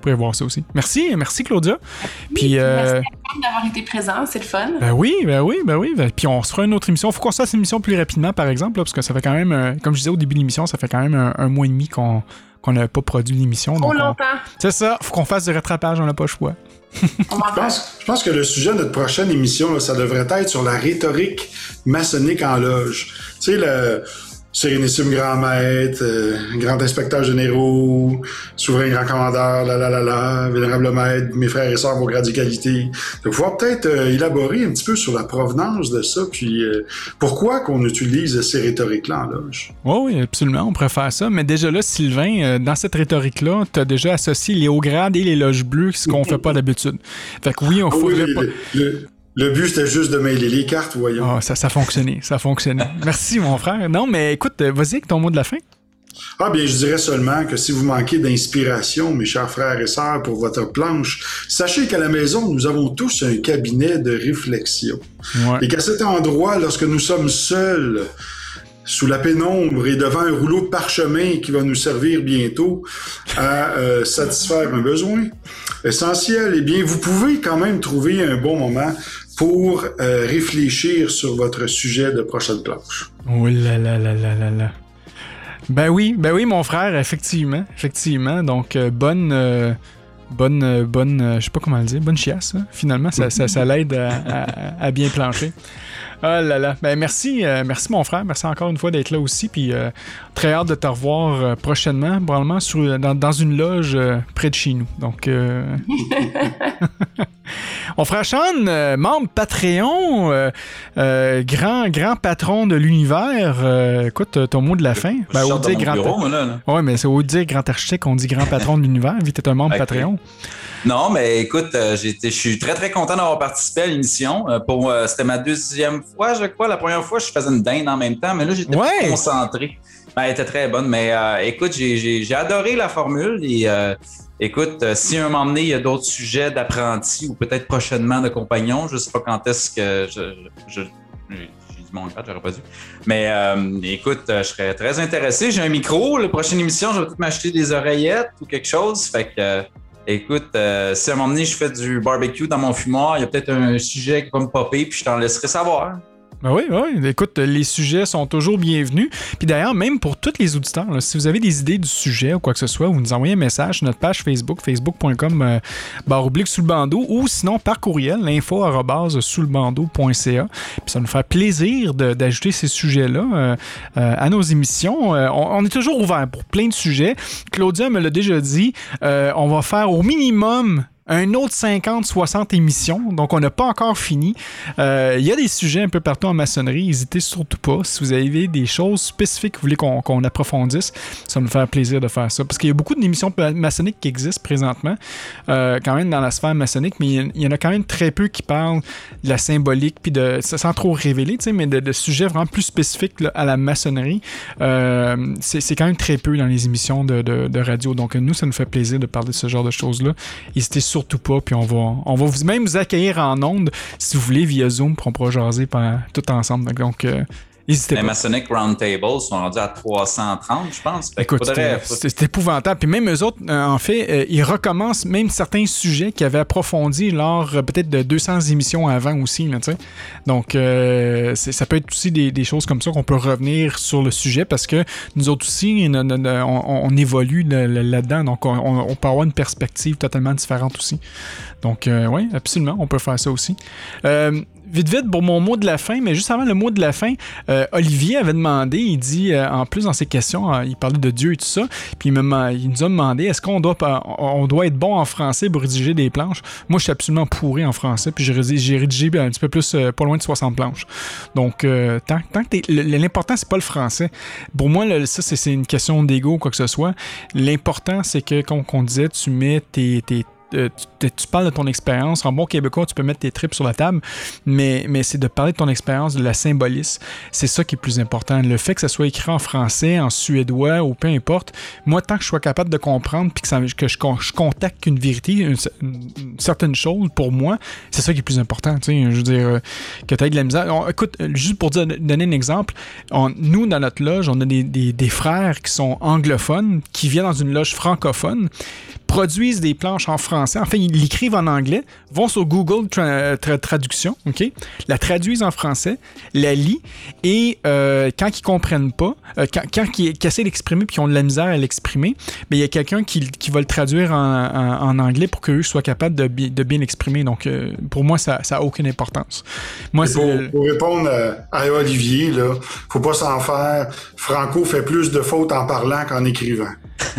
vous pourrez voir ça aussi. Merci, merci Claudia. Oui, Puis, merci d'avoir été présent, c'est le fun. Ben oui, ben oui, ben oui. Puis on se fera une autre émission. Il faut qu'on fasse une émission plus rapidement, par exemple, là, parce que ça fait quand même, comme je disais au début de l'émission, ça fait quand même un, un mois et demi qu'on qu'on n'avait pas produit l'émission. Trop longtemps. C'est ça, faut qu'on fasse du rattrapage, on n'a pas le choix. je, pense, je pense que le sujet de notre prochaine émission, là, ça devrait être sur la rhétorique maçonnique en loge. Tu sais, le Sérénissime Grand Maître, euh, Grand Inspecteur Généraux, Souverain Grand Commandeur, la la la la, Vénérable Maître, mes frères et sœurs, vos grades qualités. De pouvoir peut-être euh, élaborer un petit peu sur la provenance de ça, puis euh, pourquoi qu'on utilise ces rhétoriques-là en loge? Oh oui, absolument, on faire ça. Mais déjà là, Sylvain, dans cette rhétorique-là, tu as déjà associé les hauts grades et les loges bleues, ce qu'on fait pas d'habitude. Fait que oui, on Ah oui, faudrait pas... le- le but, c'était juste de mêler les cartes, voyons. Ah, ça, ça fonctionnait, ça fonctionnait. *laughs* Merci, mon frère. Non, mais écoute, euh, vas-y avec ton mot de la fin. Ah bien, je dirais seulement que si vous manquez d'inspiration, mes chers frères et sœurs, pour votre planche, sachez qu'à la maison, nous avons tous un cabinet de réflexion. Ouais. Et qu'à cet endroit, lorsque nous sommes seuls, sous la pénombre et devant un rouleau de parchemin qui va nous servir bientôt à euh, satisfaire un besoin essentiel, eh bien, vous pouvez quand même trouver un bon moment pour euh, réfléchir sur votre sujet de prochaine planche. Oh là là là là là là. Ben oui, ben oui, mon frère, effectivement, effectivement. Donc, euh, bonne, euh, bonne, bonne, je sais pas comment le dire, bonne chiasse. hein. Finalement, ça, ça, l'aide à bien plancher. Ah là là. Ben merci, euh, merci mon frère. Merci encore une fois d'être là aussi. Puis euh, très hâte de te revoir euh, prochainement, probablement sur, dans, dans une loge euh, près de chez nous. Donc, euh... *laughs* *laughs* mon frère Sean, euh, membre Patreon, euh, euh, grand, grand patron de l'univers. Euh, écoute, ton mot de la fin. De dire mon grand bureau, moi, là, là. Ouais, mais c'est au dire grand architecte qu'on dit grand patron de l'univers, vu que t'es un membre. Patreon. Non, mais écoute, euh, je suis très, très content d'avoir participé à l'émission. Euh, pour, euh, C'était ma deuxième fois, je crois. La première fois, je faisais une dinde en même temps, mais là, j'étais Ouais. plus concentré. Ben, elle était très bonne, mais euh, écoute, j'ai- j'ai j'ai adoré la formule. Et euh, écoute, euh, si un moment donné, il y a d'autres sujets d'apprentis ou peut-être prochainement de compagnons, je sais pas quand est-ce que je. je- je- j'ai dit mon chat, j'aurais pas dû. Mais écoute, je serais très intéressé. J'ai un micro. La prochaine émission, je vais peut-être m'acheter des oreillettes ou quelque chose. Fait que. Écoute, euh, si à un moment donné je fais du barbecue dans mon fumoir, il y a peut-être un sujet qui va me popper, puis je t'en laisserai savoir. Ben oui, oui. Écoute, les sujets sont toujours bienvenus. Puis d'ailleurs, même pour tous les auditeurs, si vous avez des idées du sujet ou quoi que ce soit, vous nous envoyez un message sur notre page Facebook, facebook.com euh, barre oblique sous le bandeau, ou sinon par courriel, l'info sous le bandeau.ca. Puis ça nous fait plaisir d'ajouter ces sujets-là euh, euh, à nos émissions. On, on est toujours ouvert pour plein de sujets. Claudia me l'a déjà dit, on va faire au minimum un autre 50-60 émissions, donc on n'a pas encore fini. Euh, Il y a des sujets un peu partout en maçonnerie, n'hésitez surtout pas. Si vous avez des choses spécifiques que vous voulez qu'on approfondisse, ça va nous faire plaisir de faire ça. Parce qu'il y a beaucoup d'émissions maçonniques qui existent présentement, euh, quand même dans la sphère maçonnique, mais il y en a quand même très peu qui parlent de la symbolique, puis de, sans trop révéler, mais de, sujets vraiment plus spécifiques à la maçonnerie. Euh, C'est quand même très peu dans les émissions de radio. Donc nous, ça nous fait plaisir de parler de ce genre de choses-là. N'hésitez surtout pas, puis on va, on va vous, même vous accueillir en ondes si vous voulez via Zoom, puis on pourra jaser tout ensemble. Donc, euh, Les pas. Masonic Roundtable sont rendus à 330, je pense. Fait Écoute, faudrait- c'était épouvantable. Puis même eux autres, euh, en fait, euh, ils recommencent même certains sujets qu'ils avaient approfondis lors euh, peut-être de 200 émissions avant aussi. Là. Donc, euh, c'est- ça peut être aussi des, des choses comme ça qu'on peut revenir sur le sujet parce que nous autres aussi, on, on évolue là- là- là-dedans. Donc, on, on- peut avoir une perspective totalement différente aussi. Donc, oui, absolument, on peut faire ça aussi. Euh, vite, vite, pour mon mot de la fin, mais juste avant le mot de la fin, euh, Olivier avait demandé, il dit, euh, en plus dans ses questions, euh, il parlait de Dieu et tout ça, puis il, il nous a demandé, est-ce qu'on doit, on doit être bon en français pour rédiger des planches? Moi, je suis absolument pourri en français, puis j'ai rédigé, un petit peu plus, pas loin de 60 planches. Donc, tant, tant que l'important, c'est pas le français. Pour moi, ça, c'est une question d'ego ou quoi que ce soit. L'important, c'est que, comme on disait, tu mets tes, tes- euh, tu, parles de ton expérience. En bon québécois, tu peux mettre tes tripes sur la table, mais, c'est de parler de ton expérience, de la symbolisme. C'est ça qui est plus important. Le fait que ça soit écrit en français, en suédois ou peu importe, moi, tant que je sois capable de comprendre puis que, je, con- je contacte qu'une vérité, une, une- une certaine chose, pour moi, c'est ça qui est plus important. tu sais. Je veux dire, euh, que tu aies de la misère. On- écoute, euh, juste pour donner un exemple, nous, dans notre loge, on a des- des frères qui sont anglophones, qui viennent dans une loge francophone, produisent des planches en français. Enfin, ils l'écrivent en anglais, vont sur Google Tra- Tra- Traduction, OK? La traduisent en français, la lit, et euh, quand ils comprennent pas, euh, quand, quand ils, essaient d'exprimer puis qu'ils ont de la misère à l'exprimer, mais il y a quelqu'un qui, qui va le traduire en, en- en anglais pour qu'eux soient capables de, bi- de bien l'exprimer. Donc, euh, pour moi, ça n'a aucune importance. Moi, Pour, répondre à, à Olivier, là, faut pas s'en faire. Franco fait plus de fautes en parlant qu'en écrivant.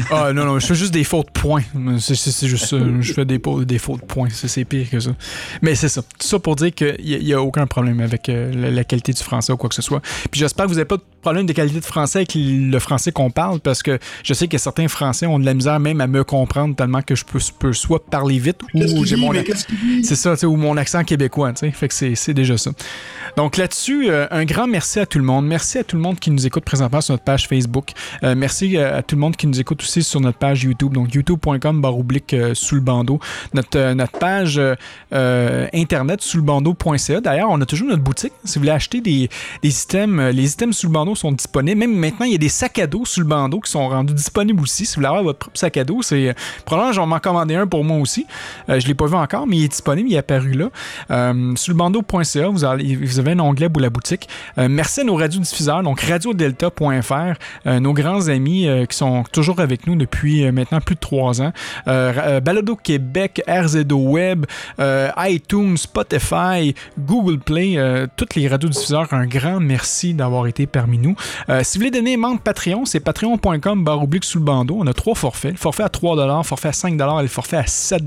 Ah non, non, je fais juste des fautes points. C'est, juste ça. Je fais des, des fautes points. C'est, c'est pire que ça. Mais c'est ça. Tout ça pour dire qu'il n'y a, aucun problème avec euh, la, la qualité du français ou quoi que ce soit. Puis j'espère que vous n'avez pas de problème de qualité de français avec le français qu'on parle parce que je sais que certains Français ont de la misère même à me comprendre tellement que je peux, peux soit parler vite ou j'ai mon c'est ça, tu sais, ou mon accent québécois, tu sais. Fait que c'est, c'est déjà ça. Donc là-dessus, euh, un grand merci à tout le monde. Merci à tout le monde qui nous écoute présentement sur notre page Facebook. Euh, merci à tout le monde qui nous écoute aussi sur notre page YouTube. Donc youtube.com barre oblique euh, sous le bandeau. Notre, euh, notre page euh, internet sous le bandeau.ca. D'ailleurs, on a toujours notre boutique. Si vous voulez acheter des, des items, les items sous le bandeau sont disponibles. Même maintenant, il y a des sacs à dos sous le bandeau qui sont rendus disponibles aussi. Si vous voulez avoir votre propre sac à dos, c'est probablement je vais m'en commander un pour moi aussi. Je l'ai pas vu encore, mais il est disponible, il est apparu là. Euh, le bandeau.ca, vous, vous avez un onglet pour la boutique. Merci à nos radiodiffuseurs, donc radiodelta.fr, nos grands amis qui sont toujours avec nous depuis euh, maintenant plus de trois ans. Euh, euh, Balado Québec, RZO Web, iTunes, Spotify, Google Play, tous les radiodiffuseurs, un grand merci d'avoir été parmi nous. Si vous voulez donner membre Patreon, c'est patreon.com barre oblique sous le bandeau. On a trois forfaits. Le forfait à 3 forfait à 5 et le forfait à 7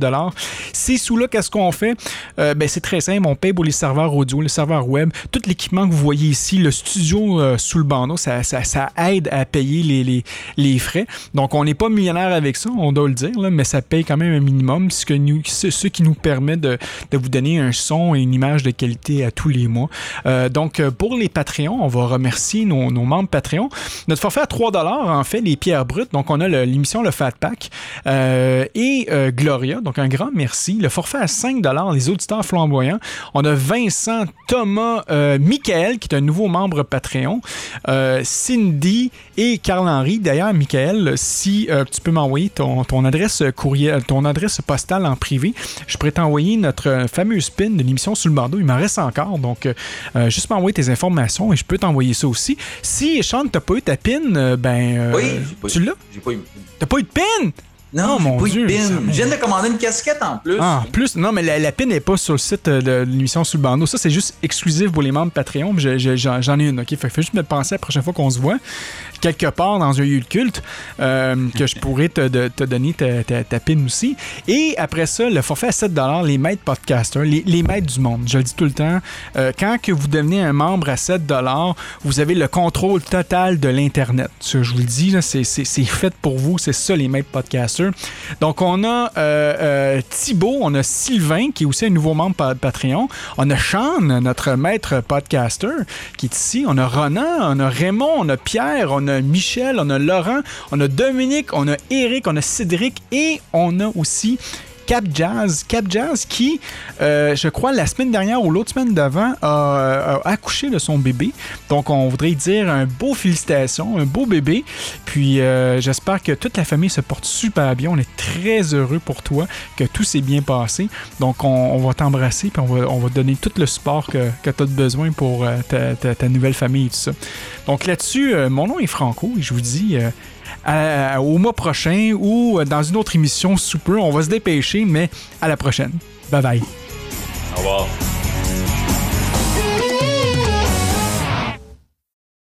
Ces sous-là, qu'est-ce qu'on fait? Ben, c'est très simple. On paye pour les serveurs audio, les serveurs web, tout l'équipement que vous voyez ici, le studio sous le bandeau, ça, aide à payer les, les frais. Donc, on n'est pas millionnaire avec ça, on doit le dire, mais ça paye quand même un minimum, ce, ce, qui nous permet de, vous donner un son et une image de qualité à tous les mois. Euh, donc, euh, pour les Patreons, on va remercier nos, membres Patreon. Notre forfait à 3 en fait, les pierres brutes. Donc, on a l'émission Le Fat Pack euh, et Gloria. Donc, un grand merci. Le forfait à 5 les auditeurs flamboyants. On a Vincent, Thomas, Michael, qui est un nouveau membre Patreon, Cindy et Carl-Henri. D'ailleurs, Michael, si euh, tu peux m'envoyer ton, ton adresse courriel, ton adresse postale en privé, je pourrais t'envoyer notre euh, fameux spin de l'émission Sous le bandeau. Il m'en reste encore. Donc, euh, euh, juste m'envoyer tes informations et je peux t'envoyer ça aussi. Si, Sean, t'as pas eu ta pin, euh, ben, euh, Oui, pas eu- tu l'as? J'ai pas eu. T'as pas eu de pin? Non, Oh, mon pas eu Dieu, ça- pin. Je viens de commander une casquette en plus. Ah, en plus, non, mais la, la pin n'est pas sur le site euh, de l'émission sous le bandeau. Ça, c'est juste exclusif pour les membres Patreon. puis je- je- J'en ai une, OK? Fait que fais juste me penser la prochaine fois qu'on se voit, quelque part dans un lieu de culte, euh, que je pourrais te, donner ta, ta- pin aussi. Et après ça, le forfait à 7 les maîtres podcasters, les, les maîtres du monde. Je le dis tout le temps. euh, quand que vous devenez un membre à 7 vous avez le contrôle total de l'Internet. Je vous le dis, c'est fait pour vous. C'est ça, les maîtres podcasters. Donc, on a euh, Thibaut, on a Sylvain, qui est aussi un nouveau membre pa- Patreon. On a Sean, notre maître podcaster, qui est ici. On a Ronan, on a Raymond, on a Pierre, on a Michel, on a Laurent, on a Dominique, on a Eric, on a Cédric et on a aussi Cap Jazz. Cap Jazz qui, euh, je crois, la semaine dernière ou l'autre semaine d'avant, a, a accouché de son bébé. Donc, on voudrait dire un beau félicitations, un beau bébé. Puis, euh, j'espère que toute la famille se porte super bien. On est très heureux pour toi, que tout s'est bien passé. Donc, on, va t'embrasser, puis on va, te donner tout le support que, que tu as besoin pour euh, ta, ta- nouvelle famille et tout ça. Donc, là-dessus, euh, mon nom est Franco et je vous dis. Euh, au mois prochain ou dans une autre émission sous peu. On va se dépêcher, mais à la prochaine. Bye bye. Au revoir.